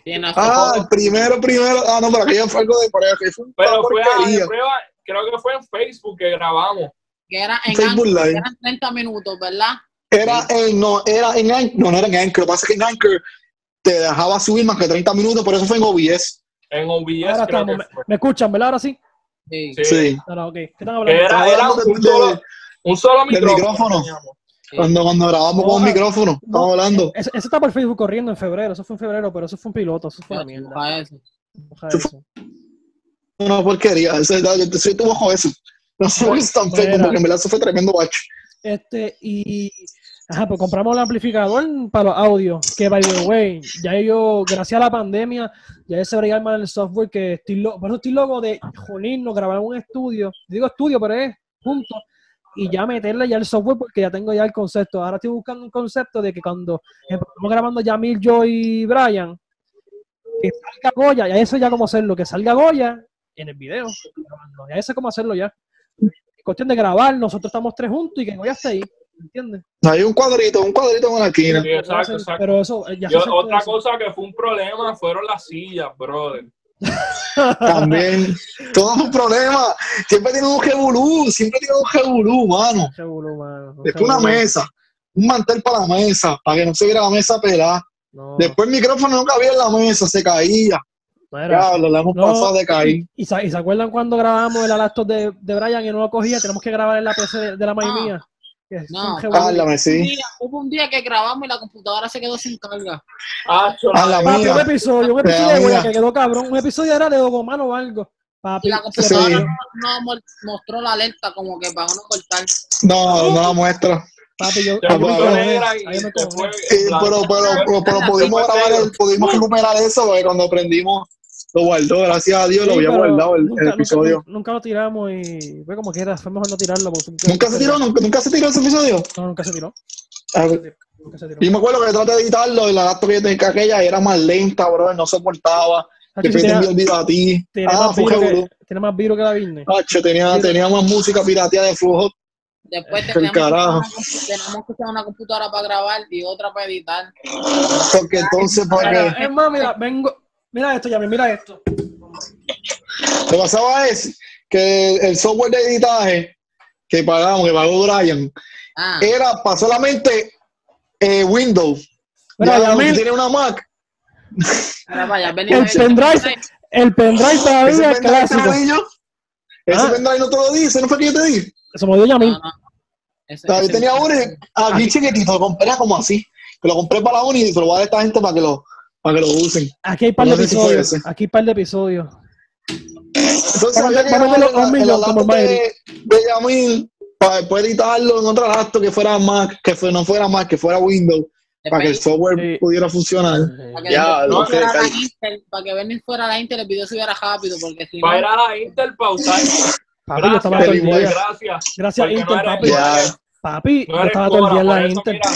Tiene Ah, el primero, primero. Ah, no, pero aquello fue algo de por ahí, que fue Pero fue a prueba, creo que fue en Facebook que grabamos. que era en Facebook Anchor, Live. que eran 30 minutos, ¿verdad? Era en, no, era en Anchor, no, no era en Anchor. Lo que pasa es que en Anchor te dejaba subir más que 30 minutos, por eso fue en OBS. En OBS ahora creo estamos. que Me, fue. me escuchan, ¿verdad? Ahora sí. Sí. Sí. Sí. Ahora, ok. ¿Qué están hablando? Era, era hablando un, solo, un solo del micrófono. micrófono. Sí. Cuando, cuando grabamos con un No, micrófono, No, estamos hablando. Ese, ese está por Facebook corriendo en febrero. Eso fue en febrero, pero eso fue un piloto. Eso fue una mierda. eso. Eso eso. Una porquería. Eso, yo te soy tu ojo eso. No sé qué es tan feo, porque en verdad eso fue tremendo bacho. Este, y. Ajá, pues compramos el amplificador para los audios. Que, by the way, ya yo, gracias a la pandemia, ya se bregar mal el software que estoy loco. Por eso estoy loco de unirnos, grabar en un estudio. Digo estudio, pero es juntos. Y ya meterle ya el software porque ya tengo ya el concepto. Ahora estoy buscando un concepto de que cuando estamos grabando Yamil, yo y Brian, que salga Goya, ya eso ya como hacerlo, que salga Goya en el video. grabando. Ya eso es como hacerlo ya. Es cuestión de grabar, nosotros estamos tres juntos y que Goya esté ahí. ¿Entiendes? Hay un cuadrito, un cuadrito en la esquina. Sí, exacto, exacto. Pero eso, eh, ya Yo- otra eso. cosa que fue un problema fueron las sillas, brother. También. Todo es un problema. Siempre tiene un jebulú, siempre tiene un jebulú, mano. Revolú, mano, Después una mesa, un mantel para la mesa, para que no se viera la mesa pelada. No, Después el micrófono no cabía en la mesa, se caía. Diablo, le hemos no, pasado de caer. y, y se, y se acuerdan cuando grabamos el laptop de, de Brian y no lo cogía? Tenemos que grabar en la PC de, de la May No. mía. Es No. Un sí. día- hubo un día que grabamos y la computadora se quedó sin carga. Ah, la Papi, un mía. episodio, un episodio de que quedó cabrón. Un episodio era de Dogomano o algo. Papi, Y la computadora Sí. no, no mo- mostró la alerta como que para uno cortar. No, no la muestra. papi, yo, me pero, pero, pero, pero pudimos grabar, el- pudimos recuperar eso, porque cuando aprendimos, lo guardó, gracias a Dios, lo había guardado el, el nunca, episodio. Nunca, lo tiramos y fue como quiera, fue mejor no tirarlo. porque- ¿Nunca se tiró? ¿Nunca, nunca se tiró ese episodio? No, nunca se tiró. Ah, Nunca se tiró. Yo me acuerdo que traté de editarlo y la laptop que yo tenía aquella era más lenta, bro, no soportaba. Después te envió a ti. Ah, más fue que, tiene más virus que la Disney. Hacho, tenía, tenía más música pirateada de flujo. Después El teníamos que, usar carajo. teníamos que usar una computadora para grabar y otra para editar. Porque entonces, porque Mira, es más, mira, vengo. Mira esto, ya, mira esto. lo que pasaba es que el software de editaje que pagamos, que pagó Brian, Ah, era para solamente eh, Windows. Mira, ya tienes una Mac, vaya, El ve- pendrive, el pendrive ese todavía es pendrive clásico. di. Ese Ah. pendrive no te lo dice, no fue que yo te di. Se me dio No, Yamil. no. Ese- O sea, yo ese- tenía uno aquí chiquitito, lo compré era como así. Que lo compré para la uni y se lo voy a dar a esta gente para que lo, para que lo usen. Aquí hay par de No si episodios. Aquí hay par de episodios. Entonces, un millón como el de, de Yamil para después editarlo en otra laptop que fuera Mac, que fue- no fuera Mac, que fuera Windows, para que el software Sí. pudiera funcionar. Para que, Ya, fuera la. Intel, para que Bernie fuera la Intel, el video subiera rápido, porque si no, Para ir a la Intel pausar. Papi, yo estaba todo el Gracias, día. Gracias. Intel, no papi. Ya. Papi, No yo estaba todo el día en cobra, la Intel. mira,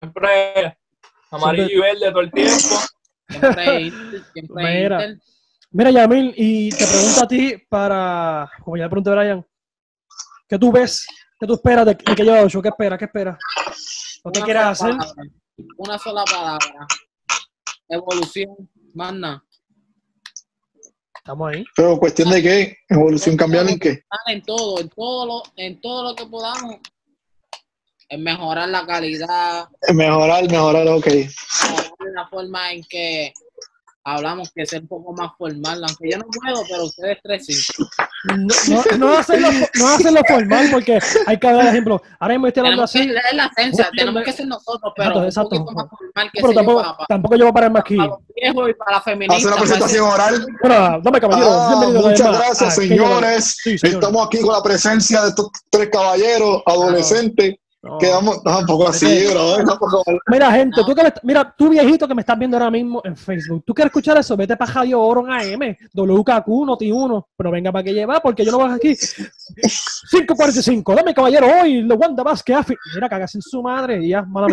Siempre amarillo y verde todo el tiempo. Siempre Intel, siempre Mira. Intel. Mira, Yamil, y te pregunto a ti para, como ya le pregunté a Brian, ¿qué tú ves? ¿Qué tú esperas de, de que yo haga show? ¿Qué esperas? ¿Qué esperas? ¿O qué quieres hacer? palabra. Una sola palabra. Evolución. Más nada. Estamos ahí. Pero cuestión de qué, evolución cambiar en qué. En todo, en todo lo, en todo lo que podamos. En mejorar la calidad, Mejorar, mejorar, ok. mejorar la forma en que hablamos, que sea un poco más formal. Aunque yo no puedo, pero ustedes tres sí. No, no, no hacerlo, no hacerlo formal porque hay que dar ejemplo. Ahora mismo estoy hablando Tenemos que así, es la esencia, tenemos que ser nosotros, pero Exacto, un exacto. poquito más formal que pero sé yo, tampoco, para, para, tampoco yo voy a pararme aquí. los viejos y para la feminista. Hacer una para presentación oral. Bueno, dame caballero, Ah, muchas gracias, a Aquello- señores. Sí, señor. Estamos aquí con la presencia de estos tres caballeros adolescentes. No. Quedamos no, un poco así, bro. tampoco- Mira, gente, No. tú que me- mira, tú viejito que me estás viendo ahora mismo en Facebook, ¿tú quieres escuchar eso? Vete para Radio Oro AM, WKQ, Noti1, pero venga para que lleva, porque yo no voy aquí. 5.45, dame caballero, hoy, lo Wanda Vázquez, Afi- Mira, cagas en su madre y ya, mala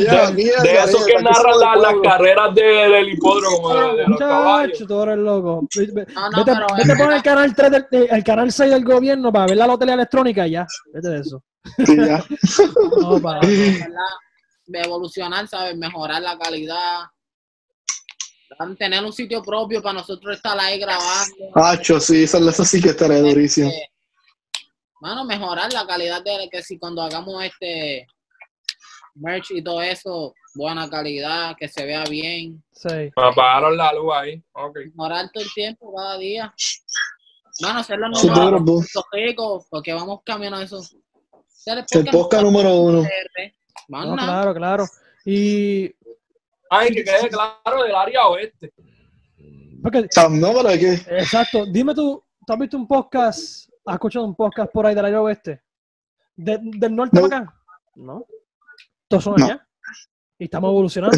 ya, aquí ya, De ya, que la- del las carreras de- del hipódromo, de, de los caballos. Muchacho, tú eres loco. Vete, No, no, vete, pero vete es por el canal 3 del, eh, el canal 6 del gobierno para ver la lotería electrónica ya. Vete de eso. Sí, ya. No, para. evolucionar, ¿sabes? Mejorar la calidad. Tener un sitio propio para nosotros estar ahí grabando. Hacho, sí, eso, eso sí que estaría durísimo. Mano, mejorar la calidad de que si cuando hagamos este merch y todo eso, buena calidad, que se vea bien. Sí. Me apagaron la luz ahí. Ok. Mejorar todo el tiempo, cada día. Bueno, hacer los Sí, bro. ricos, porque vamos camino a eso. El El podcast número uno. No, claro, claro. Y. Ay, que quede claro del área oeste. Porque, No, pero que exacto, dime tú, ¿tú has visto un podcast? ¿Has escuchado un podcast por ahí del área oeste? De- ¿Del norte No. para acá? No. Todos son No. allá. Y estamos evolucionando.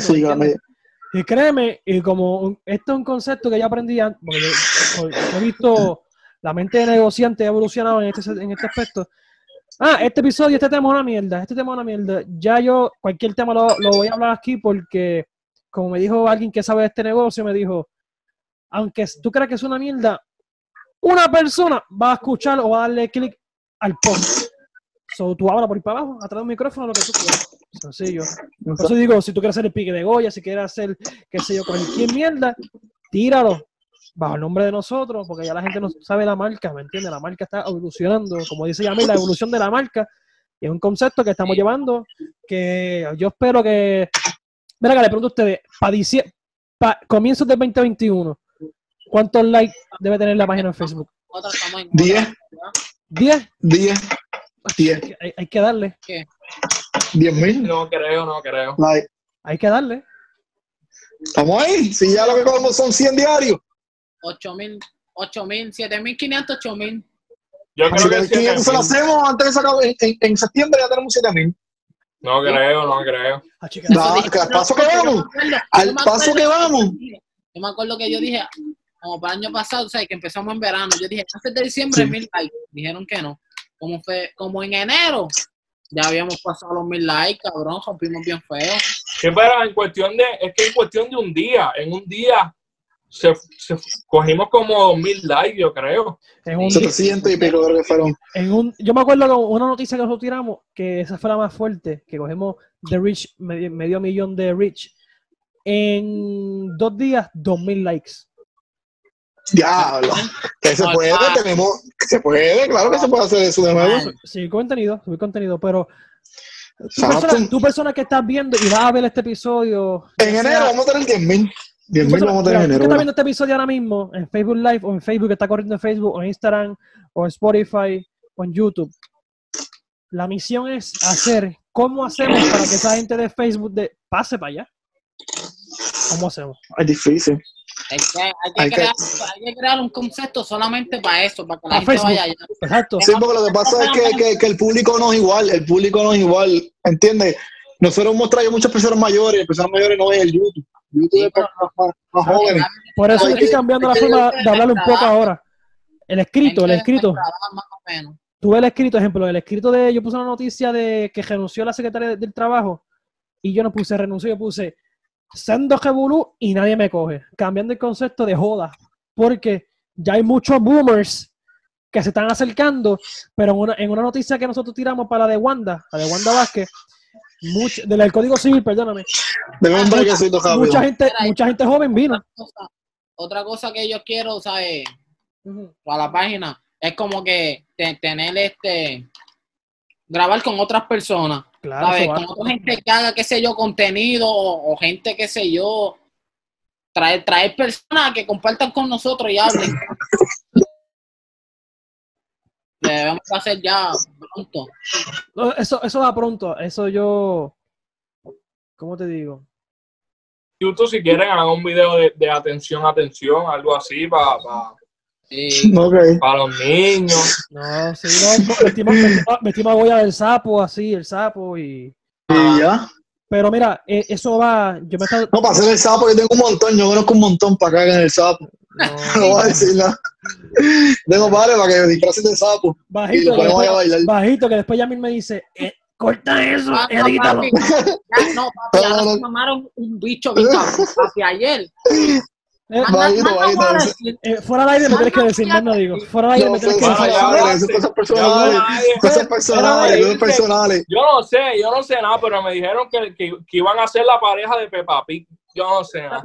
Y créeme, y como un- esto es un concepto que yo aprendí, porque yo, yo he visto la mente de negociante ha evolucionado en este, en este aspecto. Ah, este episodio, este tema es una mierda, este tema es una mierda. Ya yo, cualquier tema lo, lo voy a hablar aquí porque, como me dijo alguien que sabe de este negocio, me dijo, aunque tú creas que es una mierda, una persona va a escuchar o va a darle clic al post. So, tú hablas por ahí para abajo, atrás de un micrófono, lo que tú quieras. Sencillo. Por eso digo, si tú quieres hacer el pique de Goya, si quieres hacer, qué sé yo, cualquier mierda, tíralo bajo el nombre de nosotros, porque ya la gente no sabe la marca, ¿me entiendes? La marca está evolucionando, como dice Yamil, la evolución de la marca, es un concepto que estamos llevando, que yo espero que... Mira, que le pregunto a ustedes, para comienzos del 2021, ¿cuántos likes debe tener la página en Facebook? Diez. ¿10? 10, 10, Hay, hay que darle, 10 mil. No creo, no creo. Like, hay que darle. Estamos ahí. Si ya lo que cogemos son 100 diarios. 8000, 8000, 7500, 8000. Yo Si creo que que sí. 500 se lo hacemos antes de sacar. En, en, en septiembre ya tenemos 7 mil. No creo, no creo. Ah, que al paso que vamos. Al paso que vamos. Yo me acuerdo que yo dije, como para el año pasado, o sea, que empezamos en verano, yo dije, antes de diciembre, Sí. mil likes. Dijeron que no. Como fue, como en enero, ya habíamos pasado los mil likes, cabrón, rompimos bien feo. Sí, pero en cuestión de, es que en cuestión de un día, en un día se, se- cogimos como dos mil likes, yo creo. en un, 700 y pico creo que fueron. en un, yo me acuerdo que una noticia que nosotros tiramos, que esa fue la más fuerte, que cogemos de Rich, medio, medio millón de Rich, en dos días, dos mil likes. Diablo. Que se puede, tenemos. Que se puede, claro que se puede hacer eso de nuevo. Sí, contenido, subir contenido, pero tú persona, tú persona que estás viendo y vas a ver este episodio. En enero sea- vamos a tener 10 mil. 10 tú mil persona- vamos a tener en enero. estás viendo este episodio ahora mismo en Facebook Live o en Facebook que está corriendo en Facebook o en Instagram o en Spotify o en YouTube. La misión es hacer cómo hacemos para que esa gente de Facebook de, pase para allá. ¿Cómo hacemos? Es difícil. Hay que, hay que Hay que- crear, hay que crear un concepto solamente para eso, para que la A gente Facebook. vaya allá. Exacto. Sí, porque lo que pasa es que, que, que el público no es igual. El público no es igual. ¿Entiendes? Nosotros hemos traído muchas personas mayores. Personas mayores no ven el YouTube. YouTube Sí, es para más, más- más jóvenes. Por eso estoy cambiando la forma de hablar un poco ahora. El escrito, el escrito. trabajar Más o menos. Tuve el escrito, ejemplo, el escrito de, yo puse una noticia de que renunció la secretaria de- del trabajo. y yo no puse renuncio, yo puse sendo revolú y nadie me coge. Cambiando el concepto de joda, porque ya hay muchos boomers que se están acercando, pero en una, en una noticia que nosotros tiramos para la de Wanda, la de Wanda Vázquez, mucho, del del Código Civil, perdóname, rápido. mucha gente, mucha gente joven vino. Otra cosa, otra cosa que yo quiero, ¿sabes? Ujú. Para la página, es como que te- tener este. Grabar con otras personas, Claro, ¿sabes? otra gente que haga, qué sé yo, contenido o, o gente, qué sé yo. Traer, traer personas que compartan con nosotros y hablen. Debemos hacer ya pronto. No, Eso, eso va pronto. Eso yo. ¿Cómo te digo? YouTube, si quieren, hagan un video de, de atención, atención, algo así para Sí. Ok. los niños. No, sí, no. Vestimos, vestimos, vestimos a Goya del sapo, así, el sapo y. Y ya. Pero mira, eh, eso va. Yo me estaba. No, para hacer el sapo, yo tengo un montón. Yo conozco un montón para que hagan el sapo. No voy a decir nada. Tengo padres para que disfracen de sapo. Y Bajito, lo que ahí a después, bailar. bajito, que después Yamil me dice, eh, corta eso, Ah, no, edítalo. papi. Ya, no, papi, ya nos mamaron un bicho bien papi, ayer. Eh, a eh, fuera del aire me tienes que decir, no digo. Fuera del aire me tienes que cosas decir. cosas personales. Cosas personales, cosas personales. Yo no sé, yo no sé nada, pero me dijeron que, que, que iban a ser la pareja de Peppa Pig. Yo no sé nada.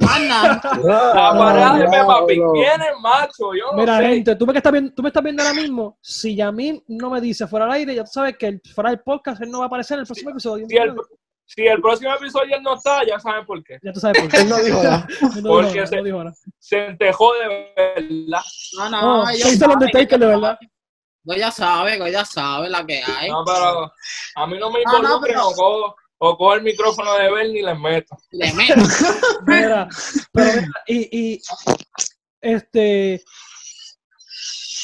La No, pareja de Peppa Pig viene macho, yo no Mira, sé. gente, tú me, que estás viendo, tú me estás viendo ahora mismo. Si Yamil no me dice fuera del aire, ya tú sabes que el- fuera del podcast él no va a aparecer en el próximo episodio. Si el, si el próximo episodio él no está, ya saben por qué. Ya tú sabes por qué. Él no dijo nada. No Porque se- no dijo nada. Se entejó de verdad. No, No, no, se hizo el Undertaker de verdad. saben. Goya sabe, Goya sabe la que hay. No, pero a mí no me No, no, involucren pero- o, cojo, o cojo el micrófono de Bernie y les meto. Le meto. Mira, pero mira, y, y este,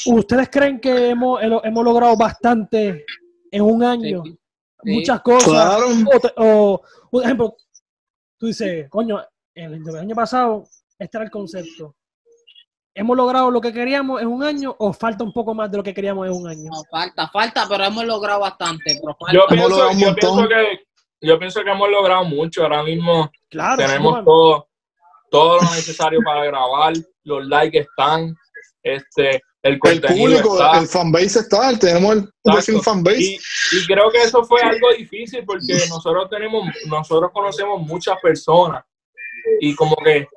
¿ustedes creen que hemos, hemos logrado bastante en un año? Sí. Muchas cosas. Claro. O, te- o, por ejemplo, tú dices, coño, el, el año pasado, este era el concepto. ¿Hemos logrado lo que queríamos en un año o falta un poco más de lo que queríamos en un año? No, falta, falta, pero hemos logrado bastante. Pero falta. Yo pienso, logrado un yo montón. pienso que yo pienso que hemos logrado mucho. Ahora mismo Claro, tenemos sí, todo, todo lo necesario para grabar. Los likes están, este, el El contenido público, está. el fanbase está, tenemos el Exacto. fanbase. Y, y creo que eso fue algo difícil porque nosotros tenemos, nosotros conocemos muchas personas y como que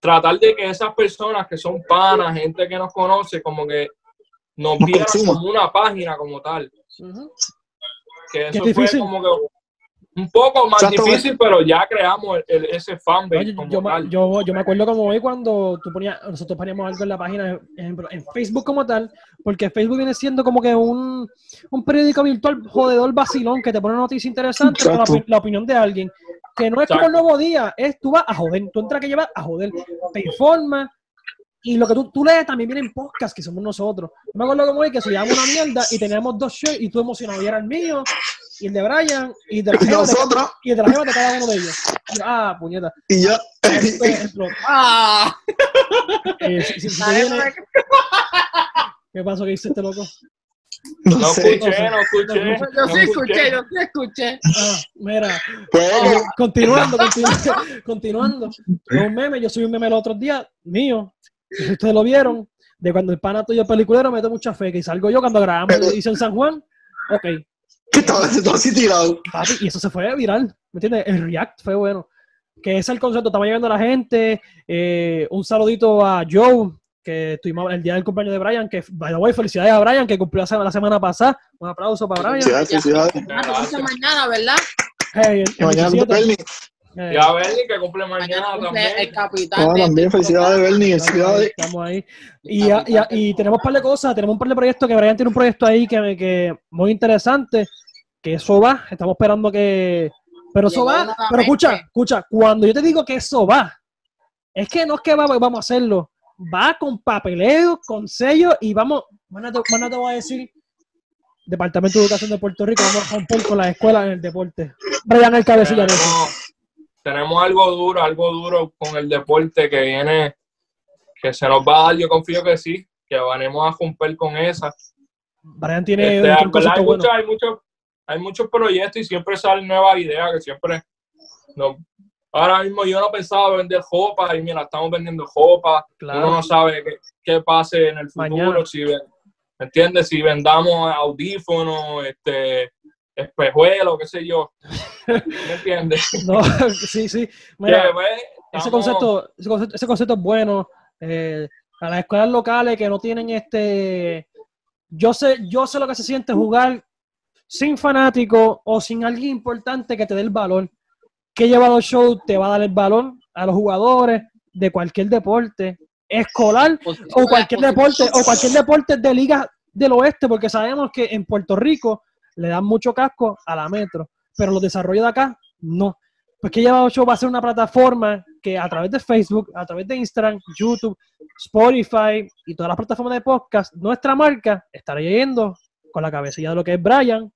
tratar de que esas personas que son panas, gente que nos conoce, como que nos Nos vieran como una página como tal. Ujú. Que Qué eso fue difícil. como que un poco más Exacto. difícil, pero ya creamos el- el- ese fanbase yo, me- tal. yo, yo me acuerdo como hoy cuando tú ponías, nosotros poníamos algo en la página, ejemplo, en Facebook como tal, porque Facebook viene siendo como que un, un periódico virtual jodedor vacilón que te pone una noticia interesante con la, opinión de alguien. Que no es como el nuevo día, es tú vas a joder, tú entras que llevas a joder, te informa. Y lo que tú, tú lees también viene en podcast, que somos nosotros. Yo me acuerdo como hoy que subíamos una mierda y teníamos dos shirts y tú emocionado. Y era el mío, y el de Brian, y de la Y jeva de, nosotros, y de la jeva de cada uno de ellos. Y yo, ah, puñeta. y ejemplo, ¡Ah! eh, si- si- si te viene- ¿Qué pasó que hice este loco? No No sé. escuché, no escuché. Yo no sí escuché, yo sí escuché. Ah, mira, Pues, eh, continuando, continu- continuando. Tuve un meme, yo subí un meme el otro día, mío, si ustedes lo vieron, de cuando el pana tuyo peliculero mete mucha fe, que salgo yo cuando grabamos el edición San Juan, ok, que estaba todo así tirado. papi, y eso se fue viral, ¿me entiendes? El react fue bueno. Que ese es el concepto, estamos llegando a la gente, eh, un saludito a Joe, que estuvimos el día del cumpleaños de Brian, que, by the way, felicidades a Brian, que cumplió la semana, la semana pasada, un aplauso para Brian. Felicidades. Ah, mañana, ¿verdad? Hey, el- Y mañana el 27. Eh, Y a Bernie que cumple mañana Mañana cumple también. el capitán. Ah, también, felicidades, Bernie. Estamos ahí, Felicidades. estamos ahí. Y, y tenemos un par de cosas, tenemos un par de proyectos, que Brian tiene un proyecto ahí que, que muy interesante, que eso va, estamos esperando que... Pero eso Llegó va, pero escucha, escucha, cuando yo te digo que eso va, es que no es que va- vamos a hacerlo, va con papeleo, con sello y vamos, mañana te, mañana te voy a decir, Departamento de Educación de Puerto Rico, vamos a romper con las escuelas en el deporte. Brian el cabecilla de eso. Tenemos, algo duro, algo duro con el deporte que viene, que se nos va a dar, yo confío que sí, que vanemos a romper con esa. Brian tiene Este, hay, bueno. muchos, hay, muchos, hay muchos proyectos y siempre salen nuevas ideas que siempre no. Ahora mismo yo no pensaba vender jopa y mira, estamos vendiendo jopa. Claro. Uno no sabe qué, qué pase en el futuro, Mañana. si ven- ¿me entiendes? Si vendamos audífonos, este, espejuelos, qué sé yo. ¿Me entiendes? No, sí, sí. Mira, Que, pues, ese concepto, ese concepto, ese concepto es bueno. Eh, a las escuelas locales que no tienen este. Yo sé, yo sé lo que se siente jugar sin fanático o sin alguien importante que te dé el valor. Que llevado show te va a dar el valor a los jugadores de cualquier deporte, escolar o cualquier deporte, o cualquier deporte de liga del oeste, porque sabemos que en Puerto Rico le dan mucho casco a la metro, pero los desarrollos de acá no. Pues que Llevado Show va a ser una plataforma que a través de Facebook, a través de Instagram, YouTube, Spotify y todas las plataformas de podcast, nuestra marca estará yendo con la cabecilla de lo que es Brian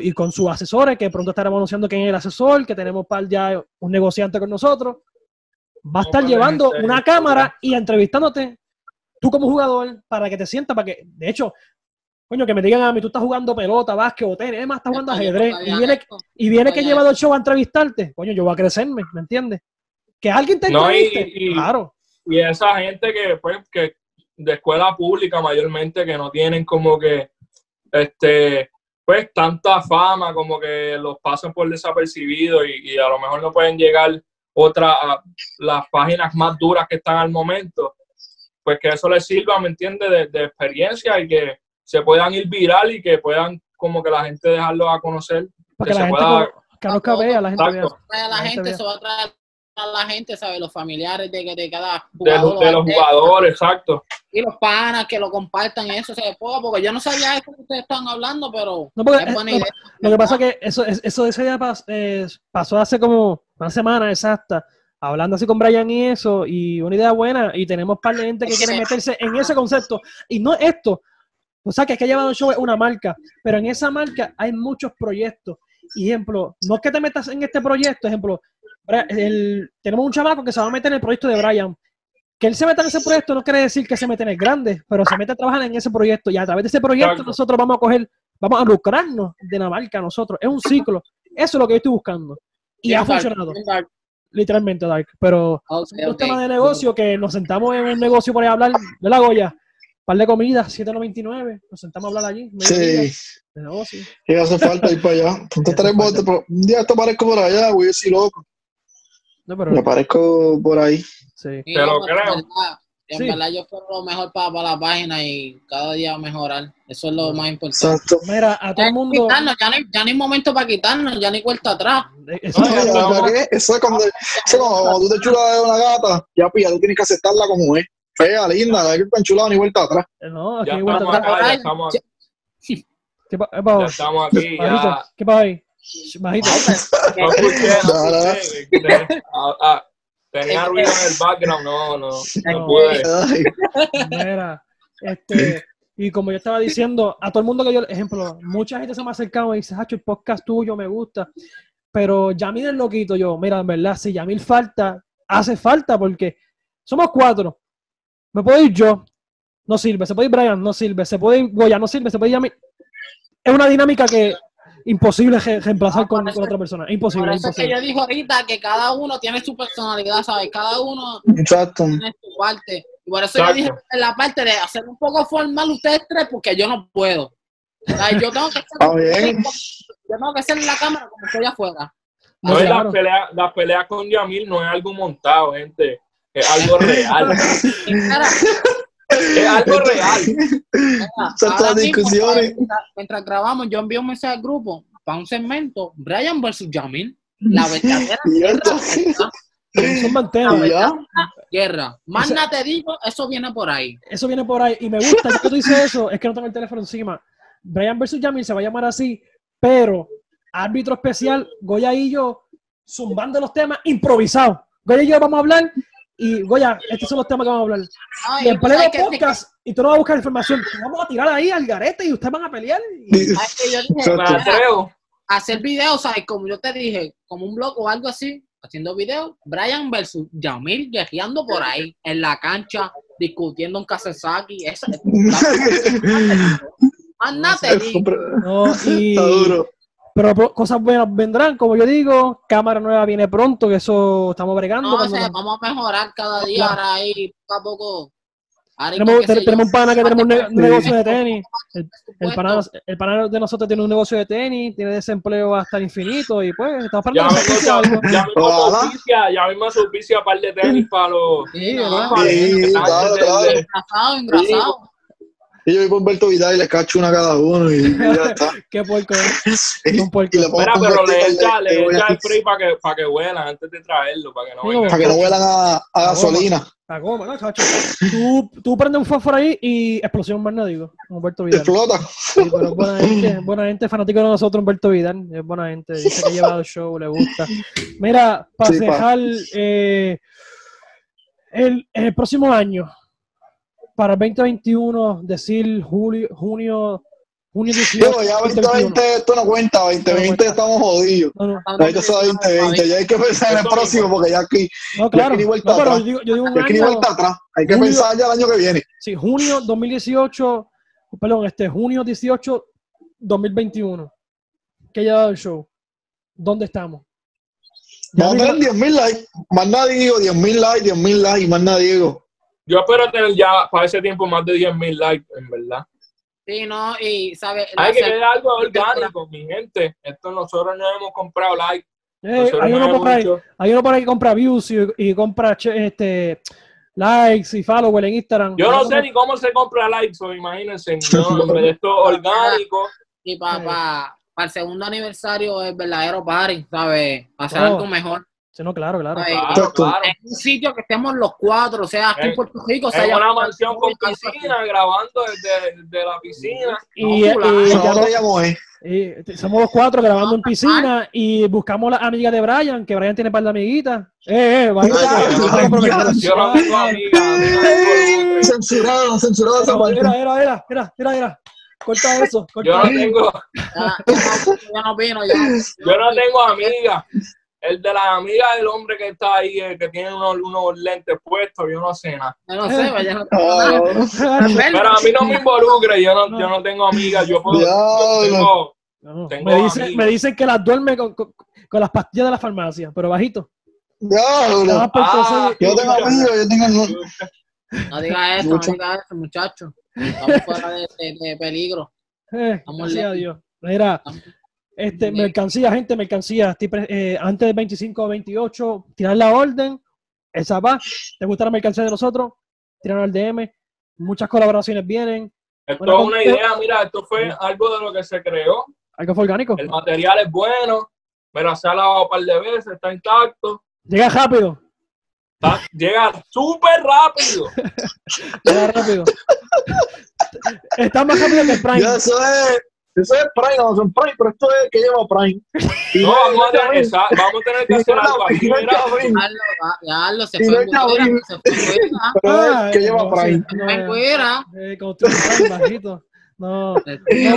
y con sus asesores, que pronto estaremos anunciando quién es el asesor, que tenemos par ya un negociante con nosotros. Va a estar llevando una cámara y entrevistándote tú como jugador para que te sientas, para que, de hecho, coño, que me digan a mí, tú estás jugando pelota, básquet o tenis, además estás jugando ajedrez, y viene, y viene que lleva el show a entrevistarte, coño, yo voy a crecerme, ¿me entiendes? Que alguien te No, y- entreviste, y- claro, y esa gente que pues que de escuela pública mayormente que no tienen como que este pues tanta fama como que los pasan por desapercibido y, y a lo mejor no pueden llegar otras a las páginas más duras que están al momento pues que eso les sirva me entiende de, de experiencia y que se puedan ir viral y que puedan como que la gente dejarlo a conocer para que que la se gente, pueda- conozca, vea, la gente vea. A la La gente se va a traer a la gente, ¿sabes? Los familiares de, de cada de, los- jugador. de los jugadores exacto Y los panas que lo compartan y eso se puede, porque yo no sabía eso que ustedes estaban hablando, pero No, porque, es buena eh, idea. Lo que pasa es que eso, es- eso de ese día pas- eh, pasó hace como una semana exacta, hablando así con Brian y eso, y una idea buena, y tenemos par de gente que quiere meterse en ese concepto. Y no esto, o sea, que es que llevado show es una marca, pero en esa marca hay muchos proyectos. Ejemplo, no es que te metas en este proyecto, ejemplo, el- tenemos un chamaco que se va a meter en el proyecto de Brian. Que él se meta en ese proyecto no quiere decir que se mete en el grande, pero se mete a trabajar en ese proyecto y a través de ese proyecto nosotros vamos a coger, vamos a lucrarnos de la marca nosotros. Es un ciclo. Eso es lo que yo estoy buscando. Y ha funcionado, literalmente, Dark. Pero dos ok. temas de negocio que nos sentamos en un negocio por ahí a hablar de la Goya. Par de comida, 7.99. Nos sentamos a hablar allí. Sí, De negocio. y hace falta ir para allá. Entonces, tres botes, pero un día te aparezco por allá, güey, yo soy loco. No, pero, Me aparezco por ahí. sí. Sí, Te lo no, pero creo. En verdad, Sí. yo quiero lo mejor para, para la página y cada día mejorar. Eso es lo más importante. Exacto. Mira, a todo el mundo. Quitarnos, ya, no hay, ya no hay momento para quitarnos, ya ni cuenta atrás. Eso- No, ya ¿verdad estamos- que? Eso es cuando, eso es como cuando tú te chulas de una gata, ya pilla, tú tienes que aceptarla como es. Fea, linda, no hay que estar enchulado ni vuelta atrás. no, aquí ya vuelta estamos atrás. acá ya estamos ¿Qué pa- qué pa- ya estamos aquí Bajito, ya ¿Qué pasa ahí? Bajito. No escuché, no escuché. Ah, ah, Tenía ruido en el background, no, no, no No. pude. Mira, este, y como yo estaba diciendo, a todo el mundo que yo, ejemplo, mucha gente se me ha acercado y dice, Hacho, el podcast tuyo me gusta, pero Yamil es loquito yo, mira, en verdad, si Yamil falta, hace falta porque somos cuatro, me puedo ir yo, no sirve, se puede ir Brian, no sirve, se puede ir Goya, no sirve, se puede ir Yamil, es una dinámica que imposible re- reemplazar con, con otra persona, imposible, Por es eso es que yo digo ahorita que cada uno tiene su personalidad, ¿sabes? Cada uno Exacto. tiene su parte. Y por eso yo dije en la parte de hacer un poco formal ustedes tres, porque yo no puedo. O sea, yo tengo que ser, Está bien. yo tengo que ser en la cámara como estoy afuera. No, Ah, las peleas las peleas con Yamil no es algo montado, gente. Es algo real. Es algo real. mira, Son todas discusiones. mientras, mientras grabamos, yo envío un mensaje al grupo para un segmento, Brian versus Yamil, la verdadera guerra, ya. guerra. Más nada te digo, eso viene por ahí. Eso viene por ahí y me gusta, que tú dices eso, es que no tengo el teléfono encima. Brian versus Yamil se va a llamar así, pero árbitro especial, Goya y yo, zumbando los temas improvisados. Goya y yo vamos a hablar y Goya, estos son los temas que vamos a hablar. Ay, Y en pleno que- podcast, y tú no vas a buscar información, te vamos a tirar ahí al garete y ustedes van a pelear. Y- sabes que yo dije, hacer videos, ¿sabes? Como yo te dije, como un blog o algo así, haciendo videos, Brian versus Yamil guerreando por ahí, en la cancha, discutiendo un Kasesaki. Eso, más nada te digo. no, y, Está duro. Pero cosas buenas vendrán, como yo digo. Cámara nueva viene pronto, que eso estamos bregando. No, o sea, nos- vamos a mejorar cada día, Claro. ahora ahí poco a poco. Tenemos, tenemos un pana que tenemos un ne- un negocio de tenis. El, el pana, el pana de nosotros tiene un negocio de tenis, tiene desempleo hasta el infinito y pues estamos Ya esperando que mismo, ya, ya mismo Ojalá. se auspicia, ya mismo auspicia par de tenis para los... Sí, no, ¿verdad? Sí, claro, claro. engrasado, engrasado. Y yo voy por Humberto Vidal y les cacho una a cada uno y ya está. Qué puerco es. y Un puerco. le pongo Espera, un pero le echa, le echa el spray para que, para que huelan antes de traerlo, para que no Digo, venga. Para que no huelan a, a gasolina. La goma, ¿no, chacho? Tú, tú prendes un fósforo ahí y explosión más no digo. Humberto Vidal. Explota. Sí, pero es buena gente, buena gente, fanático de nosotros, Humberto Vidal. Es buena gente, dice que lleva el show, le gusta. Mira, para Sí, pa. dejar eh, el, el próximo año, para el 2021, decir julio, junio, junio 18. Digo, ya 2021. 2020 esto no cuenta, 2020 estamos jodidos. No, no, Ahorita se va 2020, ya hay que pensar en el Eso próximo porque ya aquí no, claro. No, vuelta pero atrás. yo digo, yo digo un ya aquí ni año, vuelta atrás. Hay que Julio- pensar ya el año que viene. sí, junio 2018, perdón, este junio 18, 2021. Que ya el show. ¿Dónde estamos? Ya Vamos a tener 10.000 likes. Más nadie digo 10.000 likes, 10.000 likes y más nadie digo. Yo espero tener ya para ese tiempo más de 10.000 likes, en verdad. Sí, no, y, ¿sabes? Hay que quedar algo orgánico, mi gente. Esto nosotros no hemos comprado likes. Eh, hay, no uno por ahí, hecho- hay uno por ahí que compra views y, y compra che- este, likes y followers en Instagram. Yo no sé ni cómo se compra likes, o imagínense. Vez de esto orgánico. Y para Sí. el segundo aniversario el verdadero party, ¿sabes? Hacer Oh. algo mejor. Sí, no, claro, claro. Ay, Claro, claro. En un sitio que estemos los cuatro, o sea, aquí en En- Puerto Rico. sea, En una mansión con piscina, grabando desde, desde la piscina. Y, No, y ya no- Moé. y somos los cuatro grabando en piscina y buscamos la amiga de Brian, que Brian tiene un par de amiguitas. Eh, eh, vaya, Censurado, censurado esa parte. Mira, mira, mira, mira, mira, mira. Corta eso, corta Yo no tengo, Ya, ya no vino, ya no- yo no tengo amigas. El de las amigas del hombre que está ahí, el que tiene unos, unos lentes puestos, yo no sé nada. yo no sé, ya no Ah, Pero a mí no me involucre, yo no, yo no tengo amigas. Yo puedo. yo tengo- No, no. Tengo Me, dicen, me dicen que las duerme con, con- con las pastillas de la farmacia, pero bajito. Ah, porque Ah, Yo tengo amigos, yo tengo. No diga eso, no Mucho. diga eso, muchacho. Estamos fuera de, de- de peligro. Eh, gracias a. Dios. Mira, Estamos- este, mercancía, gente, mercancía. Eh, antes del 25 o 28, tirar la orden. Esa va. ¿Te gusta la mercancía de nosotros? Tirar al DM. Muchas colaboraciones vienen. Esto Bueno, es una idea, mira, esto fue algo de lo que se creó. Algo fue orgánico. El material es bueno, pero se ha lavado un par de veces, está intacto. Llega rápido. está- llega súper rápido. Llega rápido. Está más rápido que el Prime. Eso es. Eso es Prime, Amazon Prime, pero esto es que lleva Prime. Y No, vamos a tener, esa- vamos a tener que hacer algo. Cabrín, Hazlo, se Y fue pero Ah, es que lleva no, Prime. no, En cuera. eh, bajito. No,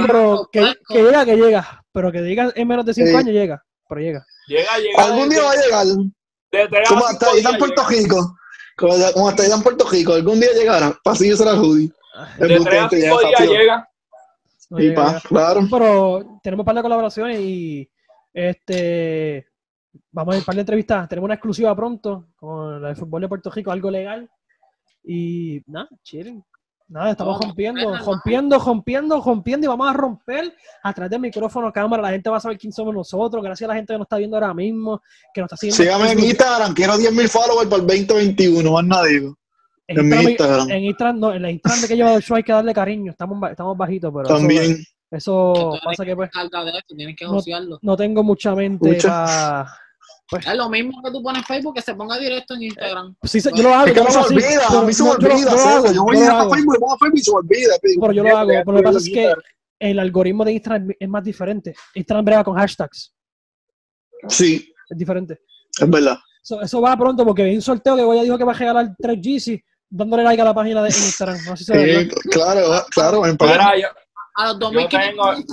pero que, que llega, que llega. Pero que diga en menos de 5 Sí. años llega. Pero llega. Llega, llega. Algún día va a llegar. Como hasta allá en Puerto. Rico. Como, hasta allá en Puerto Rico. Algún día llegará. Pasillo será Judy. De tres a cinco días llega. No Y pa, claro. Pero tenemos un par de colaboraciones y este vamos a ir un par de entrevistas. Tenemos una exclusiva pronto con la de fútbol de Puerto Rico, algo legal. Y nada, chilling. Nada, estamos Vamos, rompiendo, rompiendo, rompiendo, rompiendo y vamos a romper a través del micrófono, cámara. La gente va a saber quién somos nosotros. Gracias a la gente que nos está viendo ahora mismo, que nos está siguiendo. Sígame en Instagram. Quiero 10.000 followers para el 2021. Más nada digo. En Instagram, Instagram. en Instagram, no, en la Instagram de que lleva el show hay que darle cariño. Estamos, estamos bajitos, pero También. eso, pasa que pues de tienes que No. no tengo mucha mente Mucha. para Es lo mismo que tú pones en Facebook, que se ponga directo en Instagram. Sí, sí, yo lo hago. Es que yo no se olvida. pero A mí se me no, yo lo- olvida. yo voy a lo ir a hago. Facebook, pongo a Facebook y se me olvida. Pero yo lo hago. Pero lo que pasa es que el algoritmo de Instagram es más diferente. Instagram brega con hashtags. Sí, Es diferente. es verdad. Eso, eso va pronto porque hay un sorteo que Goya dijo que va a regalar 3 Yeezy dándole like a la página de Instagram. No sé si se ve, Eh, claro, claro. Mira, yo, A los Yo 2500.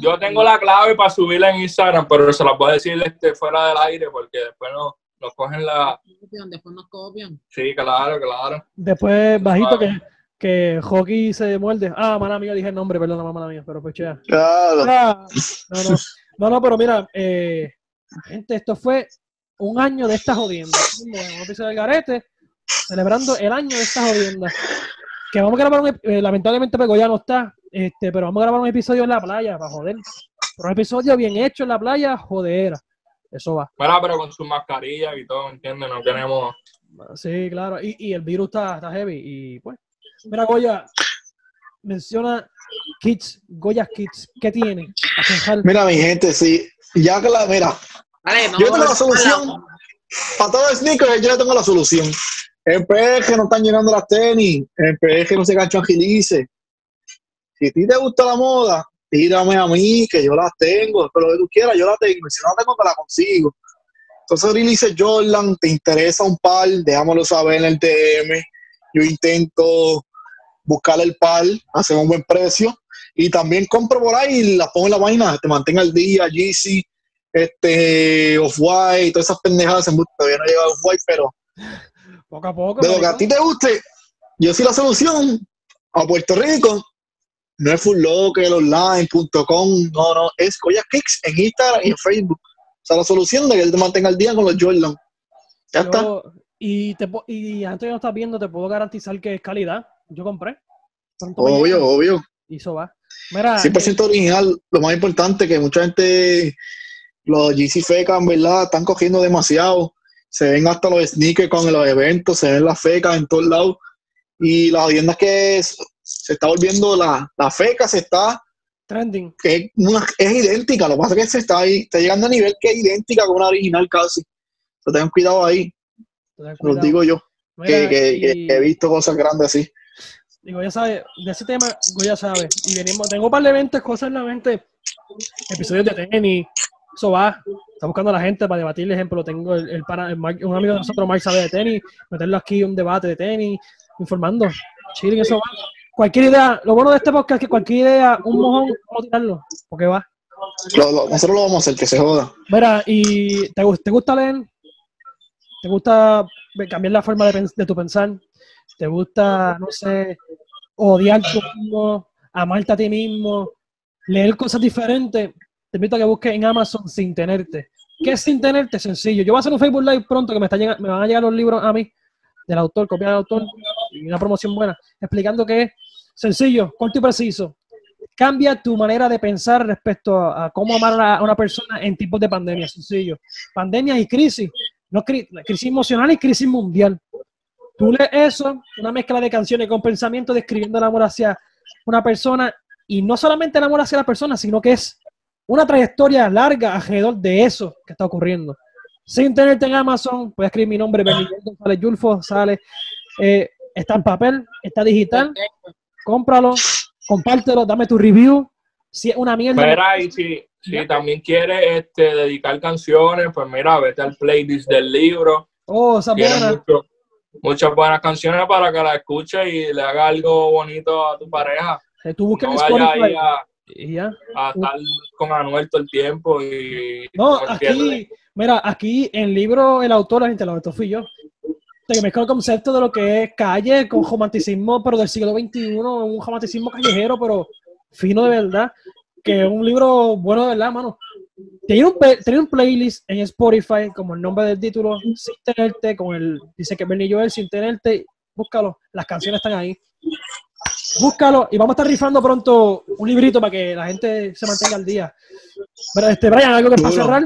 yo tengo la clave para subirla en Instagram, pero se la voy a decir este, fuera del aire porque después no, nos cogen la. Después nos copian. Sí, claro, claro. Después, bajito, que que Hockey se muerde. Ah, mala mía, dije el nombre, perdón, mala mía, pero pues ya. Claro. Ah, no, no, no, no, pero mira, eh, gente, esto fue un año de esta jodienda. Un episodio del Garete, celebrando el año de esta jodienda. Que vamos a grabar un, eh, lamentablemente Pego ya no está, este, pero vamos a grabar un episodio en la playa, para joder. Pero un episodio bien hecho en la playa, jodera. Eso va. Mira, pero con sus mascarillas y todo, ¿entiendes? No queremos. Sí, claro. Y, y el virus está, está heavy. Y pues. Mira, Goya, menciona Kids, Goya Kids. ¿Qué tiene? Mira, mi gente, sí. Ya que la, mira, yo tengo la solución. Para todos los sneakers, yo le tengo la solución. En PG no están llenando las tenis. En PG no se ganchan agilice. Si a ti te gusta la moda, tírame a mí, que yo las tengo. Pero lo que tú quieras, yo la tengo. Y si no la tengo, te la consigo. Entonces, dice Jordan, ¿te interesa un par? Déjamelo saber en el DM. Yo intento buscar el par, hacer un buen precio. Y también compro por ahí y las pongo en la vaina, te mantenga al día, Yeezy, este, Off-White, todas esas pendejadas. Todavía no he llegado Off-White, pero Poco a poco. de lo que a ti te guste, yo sí la solución a Puerto Rico. No es fulllocker.online.com, no, no, es Goya Kicks en Instagram y en Facebook. O sea, la solución de que él te mantenga al día con los Jordan. Ya está. Yo- y, te, y antes que no estás viendo, te puedo garantizar que es calidad. Yo compré. Obvio, obvio. Y eso va. Mira, 100% original. Lo más importante que mucha gente, los GC fecas, en verdad, están cogiendo demasiado. Se ven hasta los sneakers con los eventos, se ven las fecas en todos lados. Y la jodienda es que es- se está volviendo la, la feca, se está, trending. que es, una- es idéntica. Lo que pasa es que se está, ahí, está llegando a nivel que es idéntica con una original casi. So, tengan cuidado ahí, ten los digo yo, que, Mira, que- que y- he visto cosas grandes así. Digo, ya sabe, de ese tema, ya sabe. Y venimos, tengo un par de eventos, cosas en la mente, episodios de tenis, eso va. Está buscando a la gente para debatir, ejemplo, tengo el, el pana- el Mark- un amigo de nosotros, Mark, sabe de tenis, meterlo aquí un debate de tenis, informando, chilling, eso va. Cualquier idea, lo bueno de este podcast es que cualquier idea, un mojón, vamos a tirarlo, porque va. Lo- lo- nosotros lo vamos a hacer, que se joda. Mira, ¿y te, te gusta leer? ¿Te gusta cambiar la forma de, de tu pensar? ¿Te gusta, no sé, odiar tú mismo, amarte a ti mismo, leer cosas diferentes? Te invito a que busques en Amazon sin tenerte. ¿Qué es sin tenerte? Sencillo. Yo voy a hacer un Facebook Live pronto que me, está llega- me van a llegar los libros a mí, del autor, copia del autor, y una promoción buena, explicando que es sencillo, corto y preciso. Cambia tu manera de pensar respecto a, cómo amar a una persona en tiempos de pandemia, sencillo. Pandemia y crisis, no cri- crisis emocional y crisis mundial. Tú lees eso, una mezcla de canciones con pensamiento describiendo el amor hacia una persona y no solamente el amor hacia la persona, sino que es una trayectoria larga alrededor de eso que está ocurriendo. Sin tenerte en Amazon, puedes escribir mi nombre, Benito González Yulfo, sale, eh, está en papel, está digital, cómpralo, compártelo, dame tu review. Si es una mierda, Mira, y si, si también quieres este, dedicar canciones, pues mira, vete al playlist del libro. oh, esa buena. mucho- muchas buenas canciones para que la escuches y le haga algo bonito a tu pareja. Eh, Tú buscas No en vaya Spotify ahí a, y ya. a estar con Anuel todo el tiempo y No, aquí, mira, aquí en el libro, el autor, la gente, el autor fui yo. Te mezcla el concepto de lo que es calle con romanticismo, pero del siglo XXI, un romanticismo callejero, pero fino de verdad. Que es un libro bueno de verdad, mano. Tiene un, tiene un playlist en Spotify, como el nombre del título, Sin Tenerte, con el, dice que Bernie Joel, Sin Tenerte, búscalo, las canciones están ahí. Búscalo y vamos a estar rifando pronto un librito para que la gente se mantenga al día. Pero este, Brian, ¿algo que para cerrar?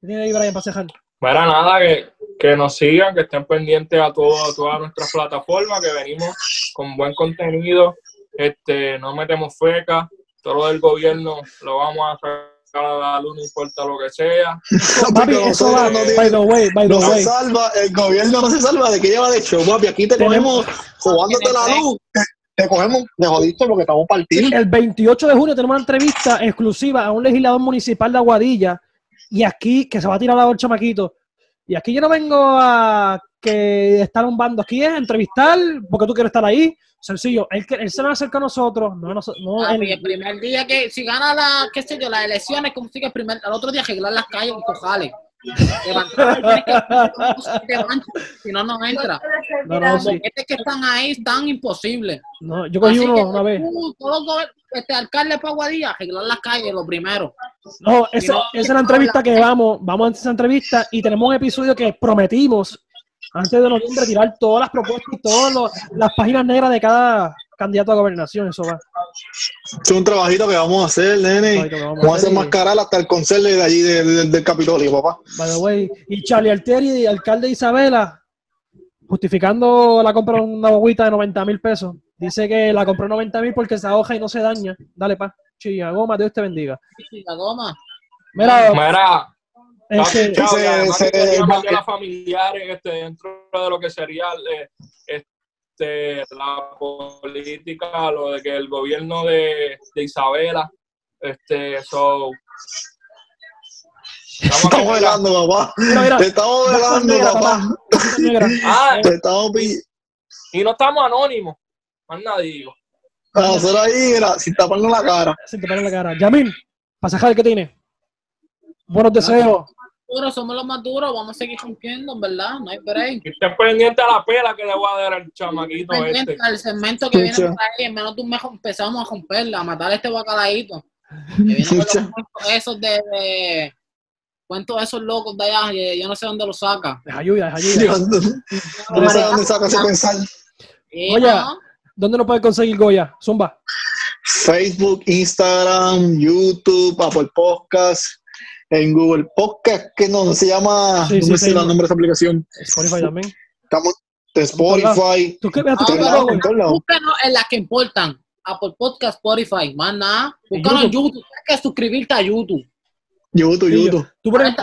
¿Qué tiene ahí, Brian, para cerrar? Mira, nada, que, que nos sigan, que estén pendientes a, todo, a todas nuestras plataformas, que venimos con buen contenido, este, no metemos feca, todo lo del gobierno lo vamos a sacar a la luz, no importa lo que sea. Papi, eso va, no by the way, by the No se way. salva, el gobierno no se salva de que lleva de show, papi. Aquí te Tenemos- jugándote la luz. Te, cogemos, te jodiste porque estamos partidos. El 28 de junio tenemos una entrevista exclusiva a un legislador municipal de Aguadilla y aquí, que se va a tirar a el chamaquito. Y aquí yo no vengo a que estar un bando, aquí es entrevistar porque tú quieres estar ahí. Sencillo, él, que- él se va a acercar a nosotros, no, a noso- no Ah, él. y el primer día que, si gana la, qué sé yo, las elecciones, como sigue el primer, al otro día arreglar las calles y cojales. Si no, no entra. No, no, Los sí. que están ahí están imposibles. No, yo cogí Así uno que una vez. tú, todos los gober- este alcalde para Guadilla, arreglar las calles, lo primero. No, esa, no, esa es la entrevista que vamos, vamos a esa entrevista y tenemos un episodio que prometimos antes de noviembre tirar todas las propuestas y todas los- las páginas negras de cada candidato a gobernación, eso va. Es un trabajito que vamos a hacer, nene. Vamos a Vamos a hacer mascarar hasta el conserje de allí de- de- del Capitolio, papá. By the way, y Charlie Altieri, alcalde de Isabela, justificando la compra de una bobita de 90 mil pesos, dice que la compró 90 mil porque se ahoja y no se daña. Dale, pa. Chilla, goma, Dios te bendiga. Y la goma. Mira, Mira, este, se- se- se- este, dentro de lo que sería eh, este, la política, lo de que el gobierno de, de Isabela, este, so, Te estamos velando, papá. mira, mira, Te estamos velando, negra, papá. Ah, Te estamos y no estamos anónimos, más nada digo. A hacer ahí, mira, sin taparnos la cara. Pone en la cara. Yamil, pasaje que tiene. Buenos deseos. Duros, somos los más duros, vamos a seguir cumpliendo, en verdad, no hay break. Y estén pendiente a la pela que le voy a dar al chamaquito Pendiente este. al segmento que viene por ahí, en menos de un mes empezamos a romperla, a matar a este bacalaíto. Que viene con los Escucha. cuentos esos de, de cuentos esos locos de allá, yo no sé dónde los saca. Deja lluvia, deja lluvia. Dios, No sé dónde saca ese pensar. No, ¿Dónde nos puede conseguir Goya? Zumba. Facebook, Instagram, YouTube, Apple Podcast, en Google Podcast, que no se llama, Sí, no sí, me sé sí. el nombre de esa aplicación. Spotify también. Estamos en Spotify, ¿Tú qué ves? ¿Tú Ah, búscanos en las que importan. Apple Podcast, Spotify, más nada. Búscanos en YouTube. Tienes que suscribirte a YouTube. YouTube, Sí, YouTube. Tú pones,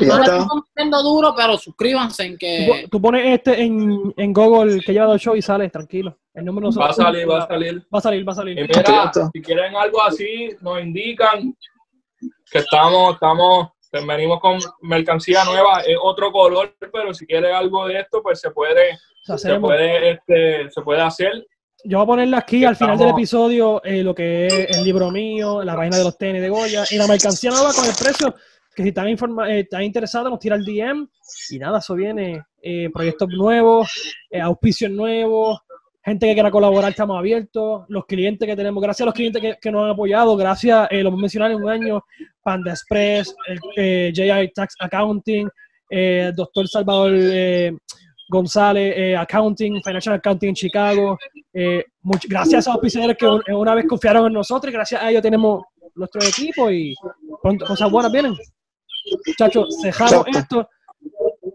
no duro, pero suscríbanse en que... tú pones este en, en Google que lleva dos shows y sale, tranquilo. El número no Va a salir, va a salir. Va a salir, va a Y salir. mira, si quieren algo así, nos indican que estamos, estamos, venimos con mercancía nueva, es otro color, pero si quiere algo de esto, pues se puede, O sea, se puede, este, se puede hacer. Yo voy a ponerle aquí al final del episodio eh, lo que es el libro mío, la página de los tenis de Goya y la mercancía nueva con el precio. Que si están, informa- eh, están interesados, nos tira el DM y nada, eso viene. eh, proyectos nuevos, eh, auspicios nuevos, gente que quiera colaborar, estamos abiertos. Los clientes que tenemos, gracias a los clientes que, que nos han apoyado, gracias, eh, lo hemos mencionado en un año, Panda Express, el, eh, JI Tax Accounting, eh, Doctor Salvador eh, González, eh, Accounting, Financial Accounting en Chicago. Eh, much- gracias a esos auspiciadores que un- una vez confiaron en nosotros y gracias a ellos tenemos nuestro equipo y pronto cosas buenas vienen. Muchachos, dejamos esto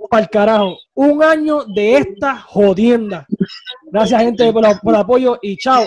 para el carajo. Un año de esta jodienda. Gracias, gente, por, el apoyo y chao.